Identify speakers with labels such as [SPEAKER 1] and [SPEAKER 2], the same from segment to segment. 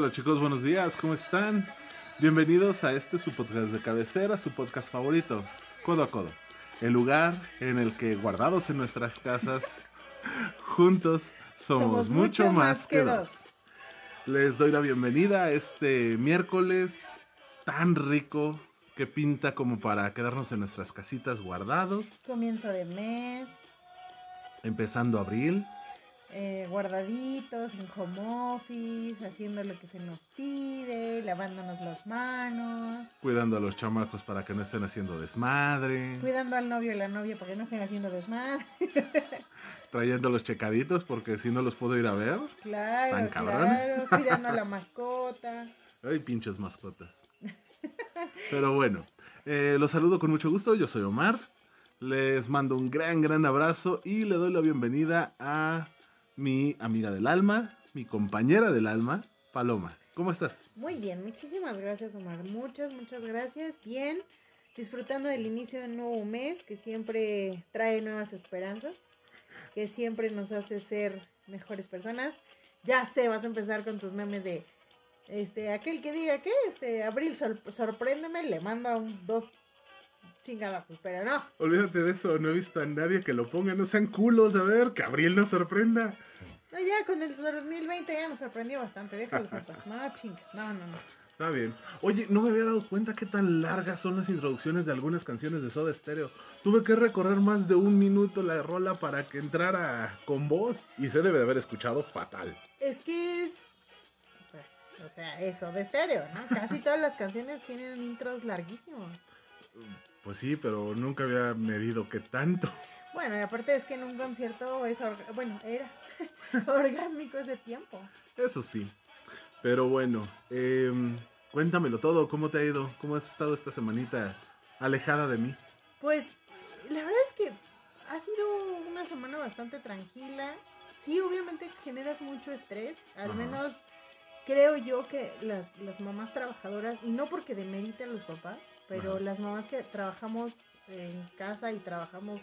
[SPEAKER 1] Hola chicos, buenos días, ¿cómo están? Bienvenidos a este su podcast de cabecera, su podcast favorito, Codo a Codo. El lugar en el que guardados en nuestras casas, juntos somos, mucho más que dos. Les doy la bienvenida a este miércoles tan rico que pinta como para quedarnos en nuestras casitas guardados,
[SPEAKER 2] Comienzo de mes,
[SPEAKER 1] empezando abril.
[SPEAKER 2] Eh, guardaditos, en home office, haciendo lo que se nos pide, lavándonos las manos,
[SPEAKER 1] Cuidando a los chamacos para que no estén haciendo desmadre.
[SPEAKER 2] cuidando al novio y la novia para que no estén haciendo desmadre.
[SPEAKER 1] Trayendo los checaditos porque si no los puedo ir a ver.
[SPEAKER 2] Claro,
[SPEAKER 1] Tan cabrón.
[SPEAKER 2] claro, cuidando a la mascota.
[SPEAKER 1] Ay, pinches mascotas. Pero bueno, eh, los saludo con mucho gusto. Yo soy Omar. Les mando un gran, gran abrazo y le doy la bienvenida a mi amiga del alma, mi compañera del alma, Paloma. ¿Cómo estás?
[SPEAKER 2] Muy bien, muchísimas gracias Omar, muchas, muchas gracias. Bien, disfrutando del inicio de un nuevo mes que siempre trae nuevas esperanzas, que siempre nos hace ser mejores personas. Ya sé, vas a empezar con tus memes de, este, aquel que diga que, este, Abril, sor- sorpréndeme, le manda un, dos chingadazos, pero no.
[SPEAKER 1] Olvídate de eso, no he visto a nadie que lo ponga. No sean culos, a ver, que Abril nos sorprenda.
[SPEAKER 2] No, ya con el 2020 ya nos sorprendió bastante, déjalos en paz. No, chingas, no, no, no.
[SPEAKER 1] Está bien. Oye, no me había dado cuenta qué tan largas son las introducciones de algunas canciones de Soda Stereo. Tuve que recorrer más de un minuto la rola para que entrara con voz y se debe de haber escuchado fatal.
[SPEAKER 2] Es que es. Pues, o sea, eso de estéreo, ¿no? Casi todas las canciones tienen intros larguísimos.
[SPEAKER 1] Pues sí, pero nunca había medido qué tanto.
[SPEAKER 2] Bueno, y aparte es que en un concierto es. Bueno, era orgásmico ese tiempo.
[SPEAKER 1] Eso sí. Pero bueno, em, cuéntamelo todo. ¿Cómo te ha ido? ¿Cómo has estado esta semanita alejada de mí?
[SPEAKER 2] Pues, la verdad es que ha sido una semana bastante tranquila. Sí, obviamente generas mucho estrés. Al
[SPEAKER 1] Ajá.
[SPEAKER 2] menos creo yo que las, las mamás trabajadoras, y no porque demerite a los papás, pero
[SPEAKER 1] Ajá.
[SPEAKER 2] las mamás que trabajamos en casa y trabajamos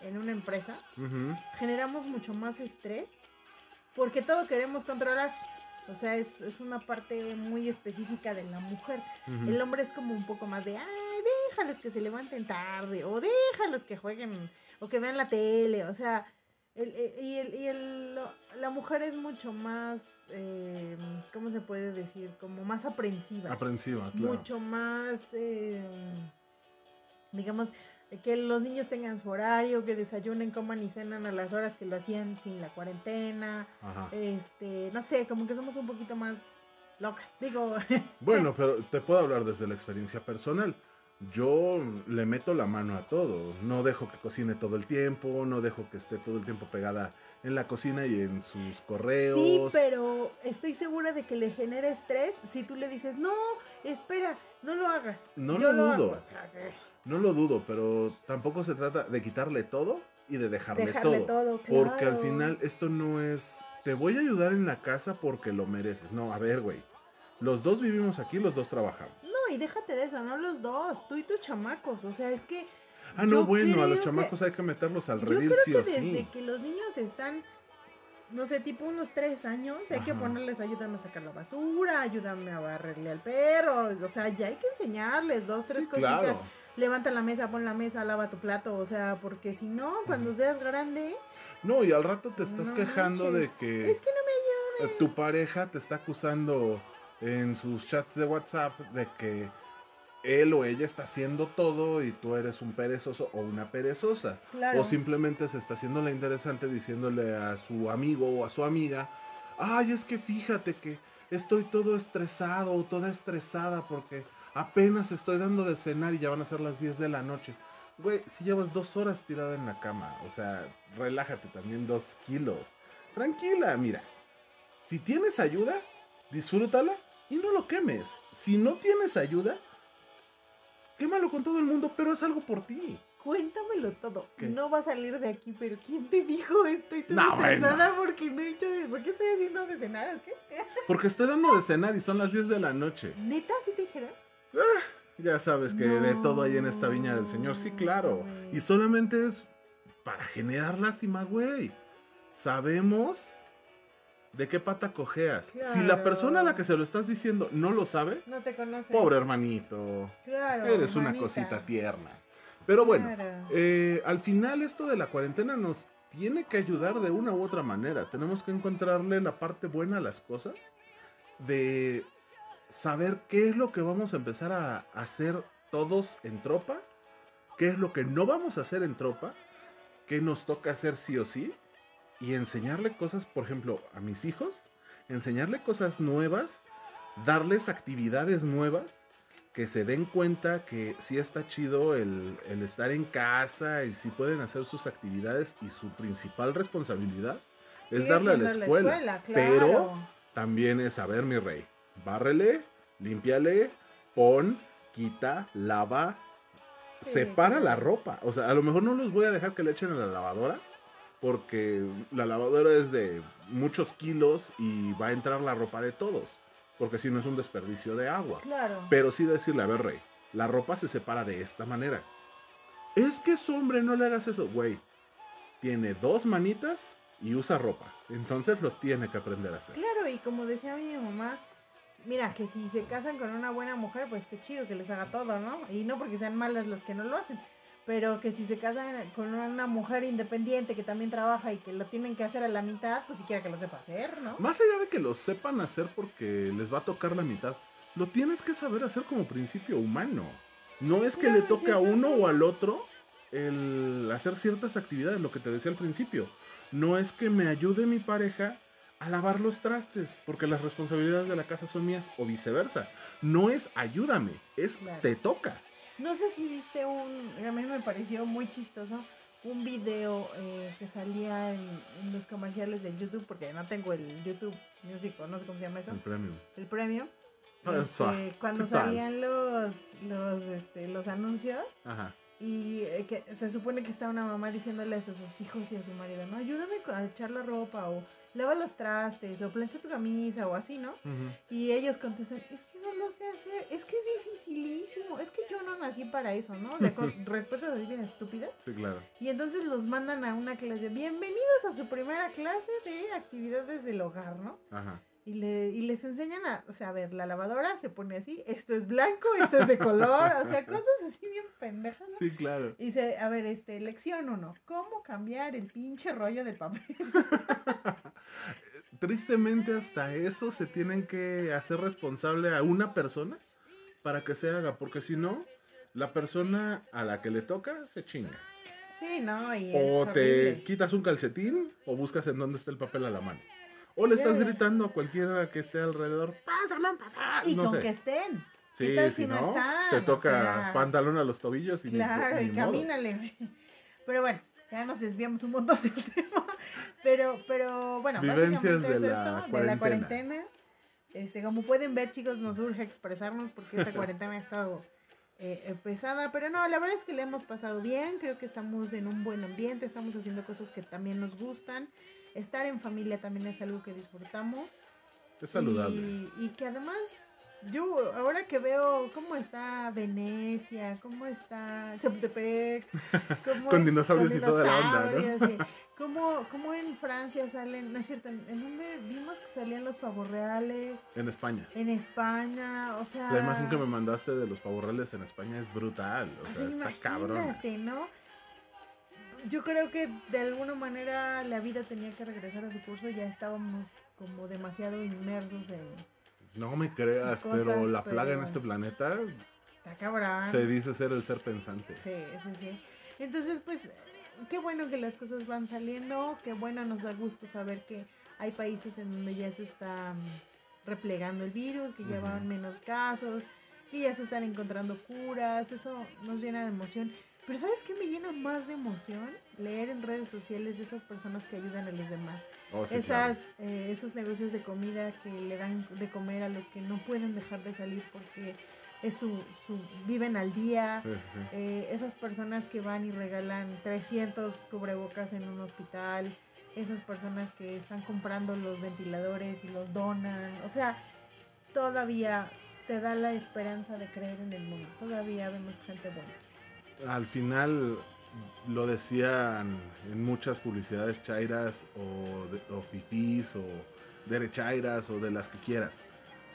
[SPEAKER 2] en una empresa, generamos mucho más estrés porque todo queremos controlar. O sea, es, es una parte muy específica de la mujer. El hombre es como un poco más de, ay, déjalos que se levanten tarde, o déjalos que jueguen, o que vean la tele, o sea, el, el- y, el, y el- lo- la mujer es mucho más, eh, ¿cómo se puede decir? Como más aprensiva
[SPEAKER 1] Aprensiva, claro.
[SPEAKER 2] mucho más, eh, digamos, que los niños tengan su horario, que desayunen, coman y cenan a las horas que lo hacían sin la cuarentena,
[SPEAKER 1] Ajá.
[SPEAKER 2] este, no sé, como que somos un poquito más locas, digo,
[SPEAKER 1] Bueno, pero te puedo hablar desde la experiencia personal. Yo le meto la mano a todo. No dejo que cocine todo el tiempo, no dejo que esté todo el tiempo pegada en la cocina y en sus correos.
[SPEAKER 2] sí, pero estoy segura de que le genera estrés si tú le dices, no, espera, no lo hagas.
[SPEAKER 1] No
[SPEAKER 2] yo
[SPEAKER 1] lo dudo.
[SPEAKER 2] hago", o sea, que
[SPEAKER 1] No lo dudo, pero tampoco se trata de quitarle todo y de dejarle,
[SPEAKER 2] dejarle
[SPEAKER 1] todo.
[SPEAKER 2] todo,
[SPEAKER 1] Porque al final esto no es, te voy a ayudar en la casa porque lo mereces. No, a ver, güey. Los dos vivimos aquí, los dos trabajamos.
[SPEAKER 2] No, y déjate de eso, no los dos, tú y tus chamacos, o sea, es que...
[SPEAKER 1] Ah, no,
[SPEAKER 2] Yo
[SPEAKER 1] bueno, a
[SPEAKER 2] creo
[SPEAKER 1] los
[SPEAKER 2] que-
[SPEAKER 1] chamacos hay que meterlos al
[SPEAKER 2] Yo
[SPEAKER 1] redil
[SPEAKER 2] creo
[SPEAKER 1] sí
[SPEAKER 2] que
[SPEAKER 1] o
[SPEAKER 2] desde
[SPEAKER 1] sí.
[SPEAKER 2] que los niños están, no sé, tipo unos tres años, hay que ponerles, ayúdame a sacar la basura, ayúdame a barrerle al perro, o sea, ya hay que enseñarles dos, tres
[SPEAKER 1] Sí,
[SPEAKER 2] cositas.
[SPEAKER 1] claro.
[SPEAKER 2] Levanta la mesa, pon la mesa, lava tu plato, o sea, porque si no, cuando seas grande,
[SPEAKER 1] No, y al rato te estás
[SPEAKER 2] No
[SPEAKER 1] quejando
[SPEAKER 2] manches.
[SPEAKER 1] de que
[SPEAKER 2] es que no
[SPEAKER 1] eh, tu pareja te está acusando en sus chats de WhatsApp de que él o ella está haciendo todo y tú eres un perezoso o una perezosa.
[SPEAKER 2] Claro.
[SPEAKER 1] O simplemente se está haciendo la interesante diciéndole a su amigo o a su amiga, ay, es que fíjate que estoy todo estresado o toda estresada porque apenas estoy dando de cenar y ya van a ser las 10 de la noche. Güey, si llevas dos horas tirada en la cama, o sea, relájate también dos kilos. Tranquila, mira. Si tienes ayuda, disfrútala y no lo quemes. Si no tienes ayuda, quémalo con todo el mundo, pero es algo por ti.
[SPEAKER 2] Cuéntamelo todo.
[SPEAKER 1] ¿Qué?
[SPEAKER 2] No va a salir de aquí, pero ¿quién te dijo estoy tan
[SPEAKER 1] No, bueno.
[SPEAKER 2] porque no he hecho, ¿por qué estoy haciendo de cenar o qué?
[SPEAKER 1] Porque estoy dando de cenar y son las 10 de la noche.
[SPEAKER 2] ¿Neta sí te dijeron?
[SPEAKER 1] Ya sabes que de todo hay en esta viña del Señor. Sí, claro. Y solamente es para generar lástima, güey. Sabemos ¿De qué pata cojeas? Si la persona a la que se lo estás diciendo no lo sabe,
[SPEAKER 2] No te conoce.
[SPEAKER 1] pobre hermanito,
[SPEAKER 2] Claro.
[SPEAKER 1] eres una cosita tierna. Pero bueno,
[SPEAKER 2] Claro.
[SPEAKER 1] eh, al final esto de la cuarentena nos tiene que ayudar de una u otra manera. Tenemos que encontrarle la parte buena a las cosas, de saber qué es lo que vamos a empezar a hacer todos en tropa, qué es lo que no vamos a hacer en tropa, qué nos toca hacer sí o sí, y enseñarle cosas, por ejemplo, a mis hijos, enseñarle cosas nuevas, darles actividades nuevas, que se den cuenta que sí está chido el, el estar en casa y sí pueden hacer sus actividades y su principal responsabilidad es darle a la escuela.
[SPEAKER 2] claro.
[SPEAKER 1] Pero también es, a ver, mi rey, bárrele, límpiale, pon, quita, lava,
[SPEAKER 2] Sí,
[SPEAKER 1] separa la ropa. O sea, a lo mejor no los voy a dejar que le echen a la lavadora, porque la lavadora es de muchos kilos y va a entrar la ropa de todos, porque si no es un desperdicio de agua.
[SPEAKER 2] Claro.
[SPEAKER 1] Pero sí decirle, a ver, rey, la ropa se separa de esta manera. Es que es hombre, no le hagas eso. Güey, tiene dos manitas y usa ropa. Entonces lo tiene que aprender a hacer.
[SPEAKER 2] Claro, y como decía mi mamá, mira, que si se casan con una buena mujer, pues qué chido que les haga todo, ¿no? Y no porque sean malas los que no lo hacen, pero que si se casan con una mujer independiente que también trabaja y que lo tienen que hacer a la mitad, pues siquiera que lo sepa hacer, ¿no?
[SPEAKER 1] Más allá de que lo sepan hacer porque les va a tocar la mitad, lo tienes que saber hacer como principio humano. No es que le toque
[SPEAKER 2] sí,
[SPEAKER 1] a uno
[SPEAKER 2] sí.
[SPEAKER 1] o al otro el hacer ciertas actividades, lo que te decía al principio. No es que me ayude mi pareja a lavar los trastes, porque las responsabilidades de la casa son mías, o viceversa. No es ayúdame, es
[SPEAKER 2] Claro.
[SPEAKER 1] te toca.
[SPEAKER 2] No sé si viste un, a mí me pareció muy chistoso, un video eh, que salía en, en los comerciales de YouTube, porque no tengo el YouTube Music, no sé cómo se llama eso,
[SPEAKER 1] El premio.
[SPEAKER 2] el premio.
[SPEAKER 1] Ah,
[SPEAKER 2] Este, cuando salían los, los, este, los anuncios
[SPEAKER 1] Ajá.
[SPEAKER 2] y eh, que se supone que está una mamá diciéndole a sus hijos y a su marido, no, ayúdame a echar la ropa o lava los trastes o plancha tu camisa o así, ¿no? Y ellos contestan, es que no lo sé hacer, es que es dificilísimo, es que yo no nací para eso, ¿no? O sea, con respuestas así bien estúpidas.
[SPEAKER 1] Sí, claro.
[SPEAKER 2] Y entonces los mandan a una clase, bienvenidos a su primera clase de actividades del hogar, ¿no?
[SPEAKER 1] Ajá.
[SPEAKER 2] Y, le, y les enseñan a, o sea, a ver, la lavadora se pone así, esto es blanco, esto es de color, o sea, cosas así bien pendejas, ¿no?
[SPEAKER 1] Sí, claro.
[SPEAKER 2] Y dice, a ver, este, lección uno, ¿cómo cambiar el pinche rollo de papel?
[SPEAKER 1] Tristemente hasta eso se tienen que hacer responsable a una persona para que se haga, porque si no, la persona a la que le toca se chinga.
[SPEAKER 2] Sí, no, y
[SPEAKER 1] O
[SPEAKER 2] es
[SPEAKER 1] te
[SPEAKER 2] horrible.
[SPEAKER 1] quitas un calcetín o buscas en dónde está el papel a la mano. O le estás gritando a cualquiera que esté alrededor, pásame un papel.
[SPEAKER 2] Y
[SPEAKER 1] no
[SPEAKER 2] con
[SPEAKER 1] sé.
[SPEAKER 2] que estén.
[SPEAKER 1] Sí,
[SPEAKER 2] ¿qué tal
[SPEAKER 1] si
[SPEAKER 2] si no
[SPEAKER 1] no,
[SPEAKER 2] están?
[SPEAKER 1] te
[SPEAKER 2] O
[SPEAKER 1] toca
[SPEAKER 2] sea,
[SPEAKER 1] pantalón a los tobillos y ni-
[SPEAKER 2] Claro,
[SPEAKER 1] ni
[SPEAKER 2] y
[SPEAKER 1] modo.
[SPEAKER 2] camínale. Pero bueno, ya nos desviamos un montón del tema. Pero, pero bueno,
[SPEAKER 1] Vivencias
[SPEAKER 2] básicamente
[SPEAKER 1] de
[SPEAKER 2] es
[SPEAKER 1] la
[SPEAKER 2] eso, de la
[SPEAKER 1] cuarentena.
[SPEAKER 2] cuarentena. Este, como pueden ver, chicos, nos urge expresarnos porque esta cuarentena ha estado eh, eh, pesada. Pero no, la verdad es que le hemos pasado bien. Creo que estamos en un buen ambiente, estamos haciendo cosas que también nos gustan. Estar en familia también es algo que disfrutamos.
[SPEAKER 1] Es saludable.
[SPEAKER 2] Y, y que además, yo ahora que veo cómo está Venecia, cómo está Chapultepec,
[SPEAKER 1] Con dinosaurios y toda la onda, ¿no?
[SPEAKER 2] sí. Cómo, cómo en Francia salen, no es cierto, ¿en, dónde vimos que salían los pavos reales?
[SPEAKER 1] En España.
[SPEAKER 2] En España, o sea...
[SPEAKER 1] La imagen que me mandaste de los pavorreales en España es brutal. O sea, está cabrón.
[SPEAKER 2] ¿no? Yo creo que de alguna manera la vida tenía que regresar a su curso, ya estábamos como demasiado inmersos en...
[SPEAKER 1] No me creas,
[SPEAKER 2] Cosas,
[SPEAKER 1] pero la
[SPEAKER 2] pero-
[SPEAKER 1] plaga en este planeta
[SPEAKER 2] Está cabrón.
[SPEAKER 1] se dice ser el ser pensante.
[SPEAKER 2] Sí, sí, sí. Entonces, pues, qué bueno que las cosas van saliendo, qué bueno nos da gusto saber que hay países en donde ya se está mm, replegando el virus, que ya
[SPEAKER 1] Ujú.
[SPEAKER 2] van menos casos, que ya se están encontrando curas, eso nos llena de emoción. Pero ¿sabes qué me llena más de emoción? Leer en redes sociales de esas personas que ayudan a los demás.
[SPEAKER 1] Oh, sí,
[SPEAKER 2] Esas,
[SPEAKER 1] claro.
[SPEAKER 2] eh, esos negocios de comida que le dan de comer a los que no pueden dejar de salir porque es su, su viven al día.
[SPEAKER 1] Sí, sí, sí.
[SPEAKER 2] Eh, esas personas que van y regalan 300 cubrebocas en un hospital, esas personas que están comprando los ventiladores y los donan, o sea, todavía te da la esperanza de creer en el mundo, todavía vemos gente buena.
[SPEAKER 1] Al final lo decían en muchas publicidades chairas o, de, o fifís o derechairas o de las que quieras.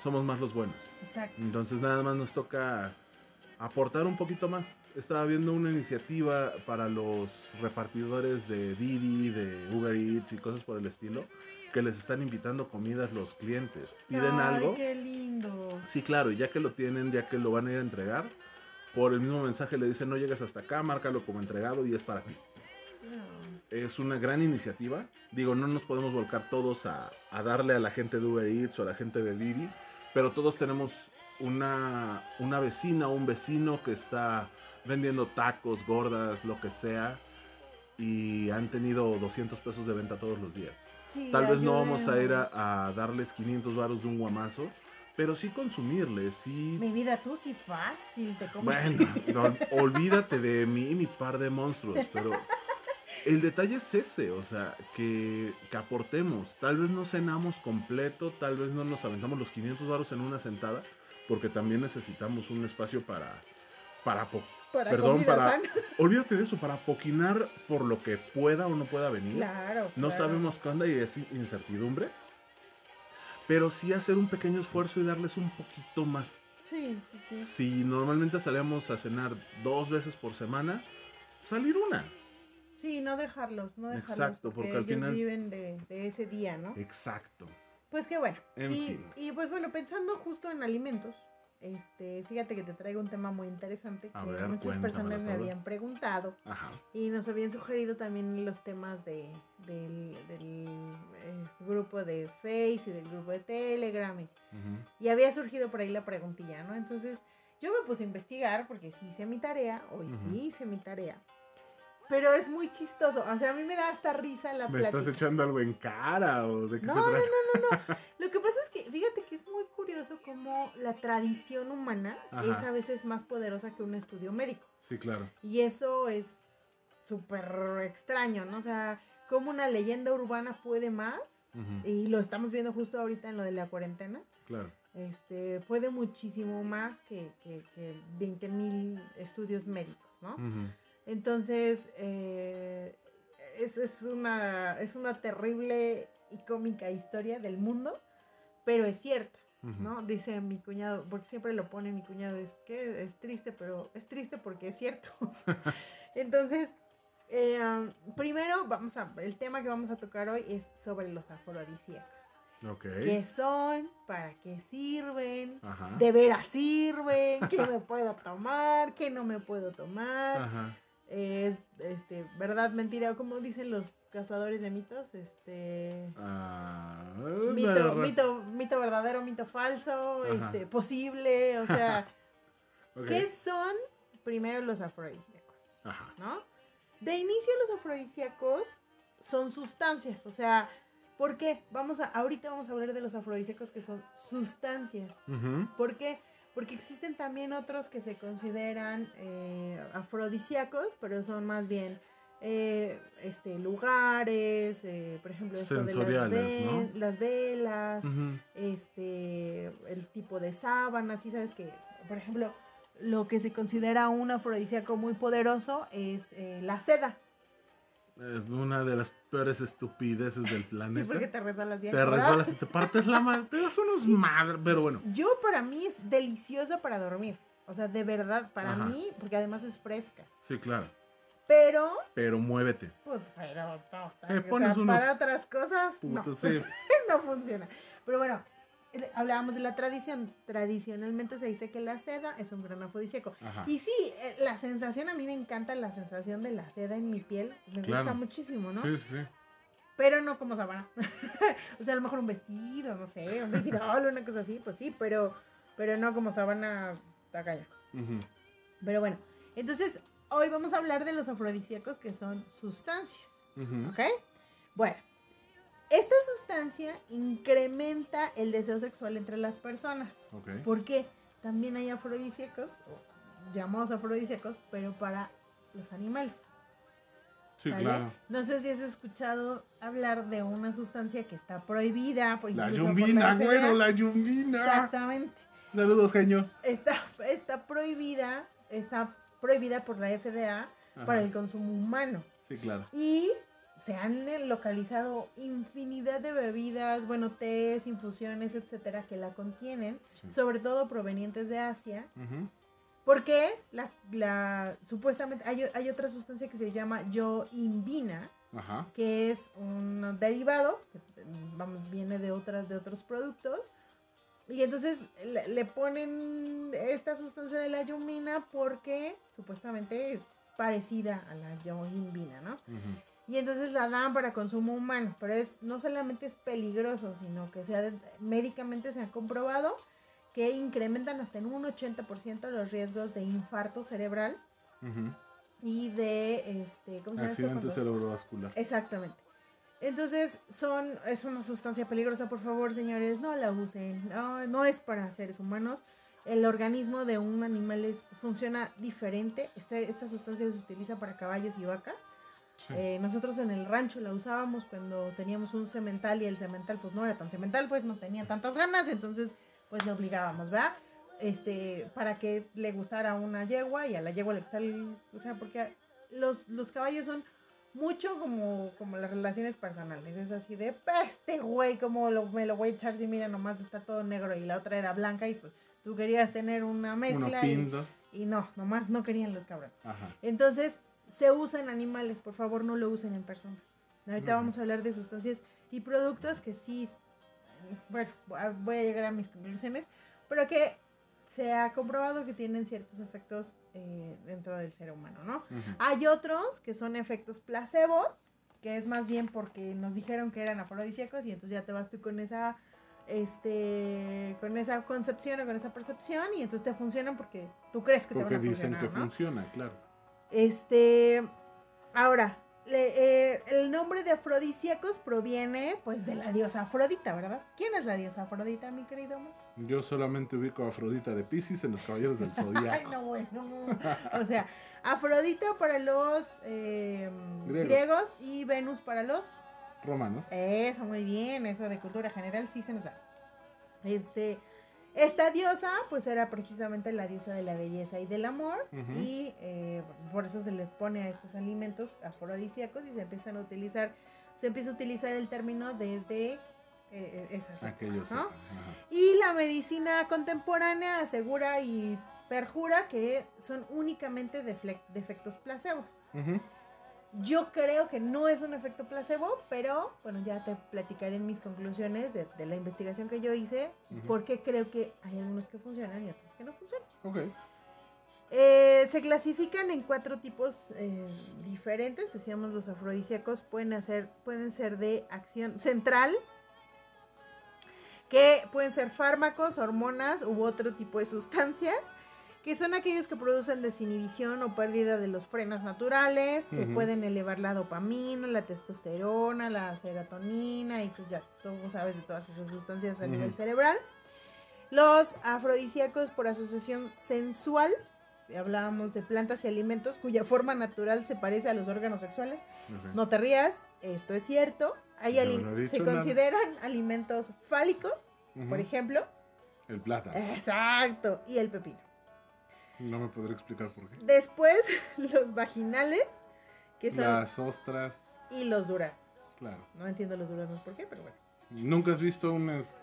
[SPEAKER 1] Somos más los buenos.
[SPEAKER 2] Exacto.
[SPEAKER 1] Entonces nada más nos toca aportar un poquito más. Estaba viendo una iniciativa para los repartidores de Didi, de Uber Eats y cosas por el estilo, que les están invitando comidas los clientes. Piden
[SPEAKER 2] Ay,
[SPEAKER 1] algo.
[SPEAKER 2] qué lindo.
[SPEAKER 1] Sí, claro, y ya que lo tienen, ya que lo van a ir a entregar, por el mismo mensaje le dicen no llegues hasta acá, márcalo como entregado y es para ti.
[SPEAKER 2] No.
[SPEAKER 1] Es una gran iniciativa. Digo, no nos podemos volcar todos a, a darle a la gente de Uber Eats o a la gente de Didi, pero todos tenemos una, una vecina o un vecino que está vendiendo tacos, gordas, lo que sea, y han tenido 200 pesos de venta todos los días.
[SPEAKER 2] Sí,
[SPEAKER 1] Tal vez no vamos a ir a darles 500 varos de un guamazo, pero sí consumirles, sí
[SPEAKER 2] Mi vida, tú sí fácil te comes.
[SPEAKER 1] bueno, no, olvídate de mí y mi par de monstruos, pero el detalle es ese, o sea, que, que aportemos. Tal vez no cenamos completo, tal vez no nos aventamos los 500 varos en una sentada, porque también necesitamos un espacio para, para po-
[SPEAKER 2] Para
[SPEAKER 1] perdón, para-
[SPEAKER 2] sana.
[SPEAKER 1] olvídate de eso, para poquinar por lo que pueda o no pueda venir.
[SPEAKER 2] Claro.
[SPEAKER 1] No
[SPEAKER 2] claro.
[SPEAKER 1] sabemos cuándo y es incertidumbre, pero sí hacer un pequeño esfuerzo y darles un poquito más.
[SPEAKER 2] Sí, sí, sí.
[SPEAKER 1] Si normalmente salíamos a cenar dos veces por semana, salir una.
[SPEAKER 2] Sí, no dejarlos, no dejarlos.
[SPEAKER 1] Exacto, porque al
[SPEAKER 2] ellos
[SPEAKER 1] final-
[SPEAKER 2] viven de, de ese día, ¿no?
[SPEAKER 1] Exacto.
[SPEAKER 2] Pues qué bueno.
[SPEAKER 1] En
[SPEAKER 2] y,
[SPEAKER 1] fin.
[SPEAKER 2] y pues bueno, pensando justo en alimentos, este, fíjate que te traigo un tema muy interesante que
[SPEAKER 1] ver,
[SPEAKER 2] muchas personas me habían preguntado
[SPEAKER 1] Ajá.
[SPEAKER 2] y nos habían sugerido también los temas de, del, del, eh, grupo de Face y del grupo de Telegram y, había surgido por ahí la preguntilla, ¿no? Entonces yo me puse a investigar porque sí hice mi tarea, hoy sí hice mi tarea. Pero es muy chistoso, o sea, a mí me da hasta risa la
[SPEAKER 1] ¿Me
[SPEAKER 2] plática.
[SPEAKER 1] estás echando algo en cara o de qué
[SPEAKER 2] No,
[SPEAKER 1] se
[SPEAKER 2] no,
[SPEAKER 1] trata?
[SPEAKER 2] Lo que pasa es que, fíjate que es muy curioso cómo la tradición humana
[SPEAKER 1] Ajá.
[SPEAKER 2] es a veces más poderosa que un estudio médico.
[SPEAKER 1] Sí, claro.
[SPEAKER 2] Y eso es súper extraño, ¿no? O sea, cómo una leyenda urbana puede más, y lo estamos viendo justo ahorita en lo de la cuarentena,
[SPEAKER 1] Claro.
[SPEAKER 2] este, puede muchísimo más que, que, que 20 mil estudios médicos, ¿no? Entonces, eh, es, es, una, es una terrible y cómica historia del mundo, pero es cierta. ¿no? Dice mi cuñado, porque siempre lo pone mi cuñado, es que es triste, pero es triste porque es cierto. Entonces, eh, primero vamos a, el tema que vamos a tocar hoy es sobre los afrodisíacos. ¿Qué son? ¿Para qué sirven?
[SPEAKER 1] Ajá.
[SPEAKER 2] ¿De veras sirven? ¿Qué me puedo tomar? ¿Qué no me puedo tomar?
[SPEAKER 1] Ajá.
[SPEAKER 2] es este verdad mentira como dicen los cazadores de mitos este
[SPEAKER 1] Ah,
[SPEAKER 2] mito, mito mito verdadero mito falso
[SPEAKER 1] Ajá.
[SPEAKER 2] este posible o sea qué son primero los afrodisíacos
[SPEAKER 1] Ajá.
[SPEAKER 2] no de inicio los afrodisíacos son sustancias o sea ¿por qué? vamos a ahorita vamos a hablar de los afrodisíacos que son sustancias. ¿Por qué? Porque existen también otros que se consideran eh, afrodisíacos, pero son más bien eh, este, lugares, eh, por ejemplo, esto de las,
[SPEAKER 1] Sensoriales,
[SPEAKER 2] ve-
[SPEAKER 1] ¿no?
[SPEAKER 2] las velas, este, el tipo de sábanas, y sabes que, por ejemplo, lo que se considera un afrodisíaco muy poderoso es eh, la seda.
[SPEAKER 1] Es una de las peores estupideces del
[SPEAKER 2] Sí,
[SPEAKER 1] planeta.
[SPEAKER 2] porque te resbalas bien.
[SPEAKER 1] te
[SPEAKER 2] ¿verdad?
[SPEAKER 1] resbalas y te partes la madre. Te das unos
[SPEAKER 2] Sí.
[SPEAKER 1] madres. Pero bueno.
[SPEAKER 2] Yo para mí es deliciosa para dormir. O sea, de verdad, para
[SPEAKER 1] Ajá.
[SPEAKER 2] mí, porque además es fresca.
[SPEAKER 1] Sí, claro.
[SPEAKER 2] Pero
[SPEAKER 1] Pero muévete.
[SPEAKER 2] Pues, pero no,
[SPEAKER 1] Te
[SPEAKER 2] o
[SPEAKER 1] pones
[SPEAKER 2] sea,
[SPEAKER 1] unos
[SPEAKER 2] para otras cosas no,
[SPEAKER 1] sí.
[SPEAKER 2] no funciona. Pero bueno, hablábamos de la tradición. Tradicionalmente se dice que la seda es un gran afrodisíaco. Y sí, eh, la sensación, a mí me encanta la sensación de la seda en mi piel. Me
[SPEAKER 1] Claro.
[SPEAKER 2] gusta muchísimo, ¿no?
[SPEAKER 1] Sí, sí.
[SPEAKER 2] Pero no como sábana. o sea, a lo mejor un vestido, no sé, un baby doll, una cosa así, pues sí, pero, pero no como sábana acá ya.
[SPEAKER 1] Ujú.
[SPEAKER 2] Pero bueno, entonces hoy vamos a hablar de los afrodisíacos que son sustancias. ¿Ok? Bueno, esta sustancia incrementa el deseo sexual entre las personas.
[SPEAKER 1] Ok.
[SPEAKER 2] Porque también hay afrodisíacos, llamados afrodisíacos, pero para los animales.
[SPEAKER 1] Sí,
[SPEAKER 2] ¿sale?
[SPEAKER 1] claro.
[SPEAKER 2] No sé si has escuchado hablar de una sustancia que está prohibida. Por
[SPEAKER 1] La
[SPEAKER 2] por
[SPEAKER 1] yumbina, güero, la yumbina.
[SPEAKER 2] Exactamente.
[SPEAKER 1] Saludos, genio.
[SPEAKER 2] Está, está prohibida, está prohibida por la FDA
[SPEAKER 1] Ajá.
[SPEAKER 2] para el consumo humano.
[SPEAKER 1] Sí, claro.
[SPEAKER 2] Y se han localizado infinidad de bebidas, bueno, tés, infusiones, etcétera, que la contienen,
[SPEAKER 1] Sí.
[SPEAKER 2] sobre todo provenientes de Asia, porque la, la supuestamente hay, hay otra sustancia que se llama yoimbina,
[SPEAKER 1] Ajá.
[SPEAKER 2] que es un derivado, que mm, vamos, viene de otras, de otros productos. Y entonces le, le ponen esta sustancia de la yombina porque supuestamente es parecida a la yoimbina, ¿no?
[SPEAKER 1] Ujú.
[SPEAKER 2] Y entonces la dan para consumo humano, pero es no solamente es peligroso, sino que se ha- médicamente se ha comprobado que incrementan hasta en un 80% los riesgos de infarto cerebral y de este, ¿cómo se esto?
[SPEAKER 1] Accidente
[SPEAKER 2] Cuando-
[SPEAKER 1] cerebrovascular.
[SPEAKER 2] Exactamente. Entonces, son, es una sustancia peligrosa, por favor, señores, no la usen. No, no es para seres humanos. El organismo de un animal es, funciona diferente. Este- esta sustancia se utiliza para caballos y vacas.
[SPEAKER 1] Sí.
[SPEAKER 2] Eh, nosotros en el rancho la usábamos cuando teníamos un cemental y el cemental pues no era tan cemental, pues no tenía tantas ganas, entonces pues le obligábamos, ¿verdad? Este, para que le gustara una yegua y a la yegua le gustara el, o sea, porque los, los caballos son mucho como, como las relaciones personales, es así de, este güey, como lo, me lo voy a echar si mira nomás está todo negro y la otra era blanca y pues tú querías tener una mezcla y, y no, nomás no querían los cabrones.
[SPEAKER 1] Ajá.
[SPEAKER 2] Entonces, se usa en animales, por favor no lo usen en personas. Ahorita vamos a hablar de sustancias y productos que sí, bueno, voy a llegar a mis conclusiones, pero que se ha comprobado que tienen ciertos efectos eh, dentro del ser humano, ¿no? Hay otros que son efectos placebos, que es más bien porque nos dijeron que eran afrodisíacos y entonces ya te vas tú con esa este con esa concepción o con esa percepción y entonces te funcionan porque tú crees que
[SPEAKER 1] Porque
[SPEAKER 2] te van a
[SPEAKER 1] dicen
[SPEAKER 2] funcionar,
[SPEAKER 1] que
[SPEAKER 2] ¿no?
[SPEAKER 1] funciona, claro.
[SPEAKER 2] Este, ahora, le- eh, el nombre de afrodisíacos proviene pues de la diosa Afrodita, ¿verdad? ¿Quién es la diosa Afrodita, mi querido amor?
[SPEAKER 1] Yo solamente ubico a Afrodita de Pisces en los Caballeros del
[SPEAKER 2] Ay,
[SPEAKER 1] Zodiaco.
[SPEAKER 2] no, bueno. O sea, Afrodita para los eh,
[SPEAKER 1] Griegos.
[SPEAKER 2] griegos. y Venus para los...
[SPEAKER 1] Romanos.
[SPEAKER 2] Eso, muy bien, eso de cultura general sí se nos da. Este, esta diosa pues era precisamente la diosa de la belleza y del amor y eh, por eso se le pone a estos alimentos afrodisíacos y se empiezan a utilizar, se empieza a utilizar el término desde eh, esas épocas,
[SPEAKER 1] Aquellos.
[SPEAKER 2] Y la medicina contemporánea asegura y perjura que son únicamente defectos placebos.
[SPEAKER 1] Ujú.
[SPEAKER 2] Yo creo que no es un efecto placebo, pero bueno, ya te platicaré en mis conclusiones de, de la investigación que yo hice, porque creo que hay algunos que funcionan y otros que no funcionan.
[SPEAKER 1] Ok.
[SPEAKER 2] Eh, se clasifican en cuatro tipos eh, diferentes, decíamos los afrodisíacos pueden, hacer, pueden ser de acción central, que pueden ser fármacos, hormonas u otro tipo de sustancias, que son aquellos que producen desinhibición o pérdida de los frenos naturales, que pueden elevar la dopamina, la testosterona, la serotonina y pues ya tú sabes de todas esas sustancias a nivel cerebral. Los afrodisíacos por asociación sensual, hablábamos de plantas y alimentos cuya forma natural se parece a los órganos sexuales. No te rías, esto es cierto. Hay
[SPEAKER 1] no
[SPEAKER 2] se
[SPEAKER 1] nada.
[SPEAKER 2] consideran alimentos fálicos, por ejemplo.
[SPEAKER 1] El plátano.
[SPEAKER 2] Exacto, y el pepino.
[SPEAKER 1] No me podré explicar por qué.
[SPEAKER 2] Después, los vaginales, que son
[SPEAKER 1] Las ostras,
[SPEAKER 2] y los duraznos.
[SPEAKER 1] claro.
[SPEAKER 2] No entiendo los duraznos por qué, pero bueno.
[SPEAKER 1] ¿Nunca has visto unas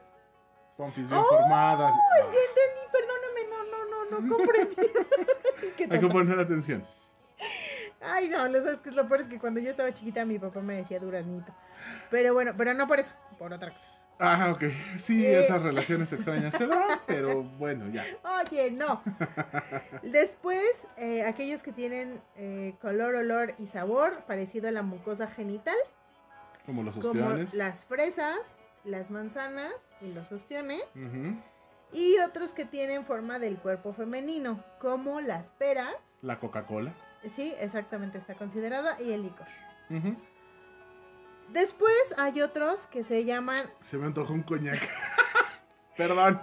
[SPEAKER 1] pompis bien
[SPEAKER 2] ¡Oh!
[SPEAKER 1] formadas?
[SPEAKER 2] Ya entendí, perdóname, no, no, no, no comprendí.
[SPEAKER 1] Hay que poner atención.
[SPEAKER 2] Ay, no, lo sabes que es lo peor es que cuando yo estaba chiquita mi papá me decía duraznito. Pero bueno, pero no por eso, por otra cosa.
[SPEAKER 1] Ah, ok. Sí,
[SPEAKER 2] Eh.
[SPEAKER 1] esas relaciones extrañas se dan, pero bueno, ya.
[SPEAKER 2] Oye, no. Después, eh, aquellos que tienen eh, color, olor y sabor parecido a la mucosa genital,
[SPEAKER 1] Como los
[SPEAKER 2] como
[SPEAKER 1] ostiones.
[SPEAKER 2] las fresas, las manzanas y los ostiones, y otros que tienen forma del cuerpo femenino, como las peras,
[SPEAKER 1] La Coca-Cola.
[SPEAKER 2] sí, exactamente está considerada, y el licor. Después hay otros que se llaman
[SPEAKER 1] Se me antojó un coñac. Perdón.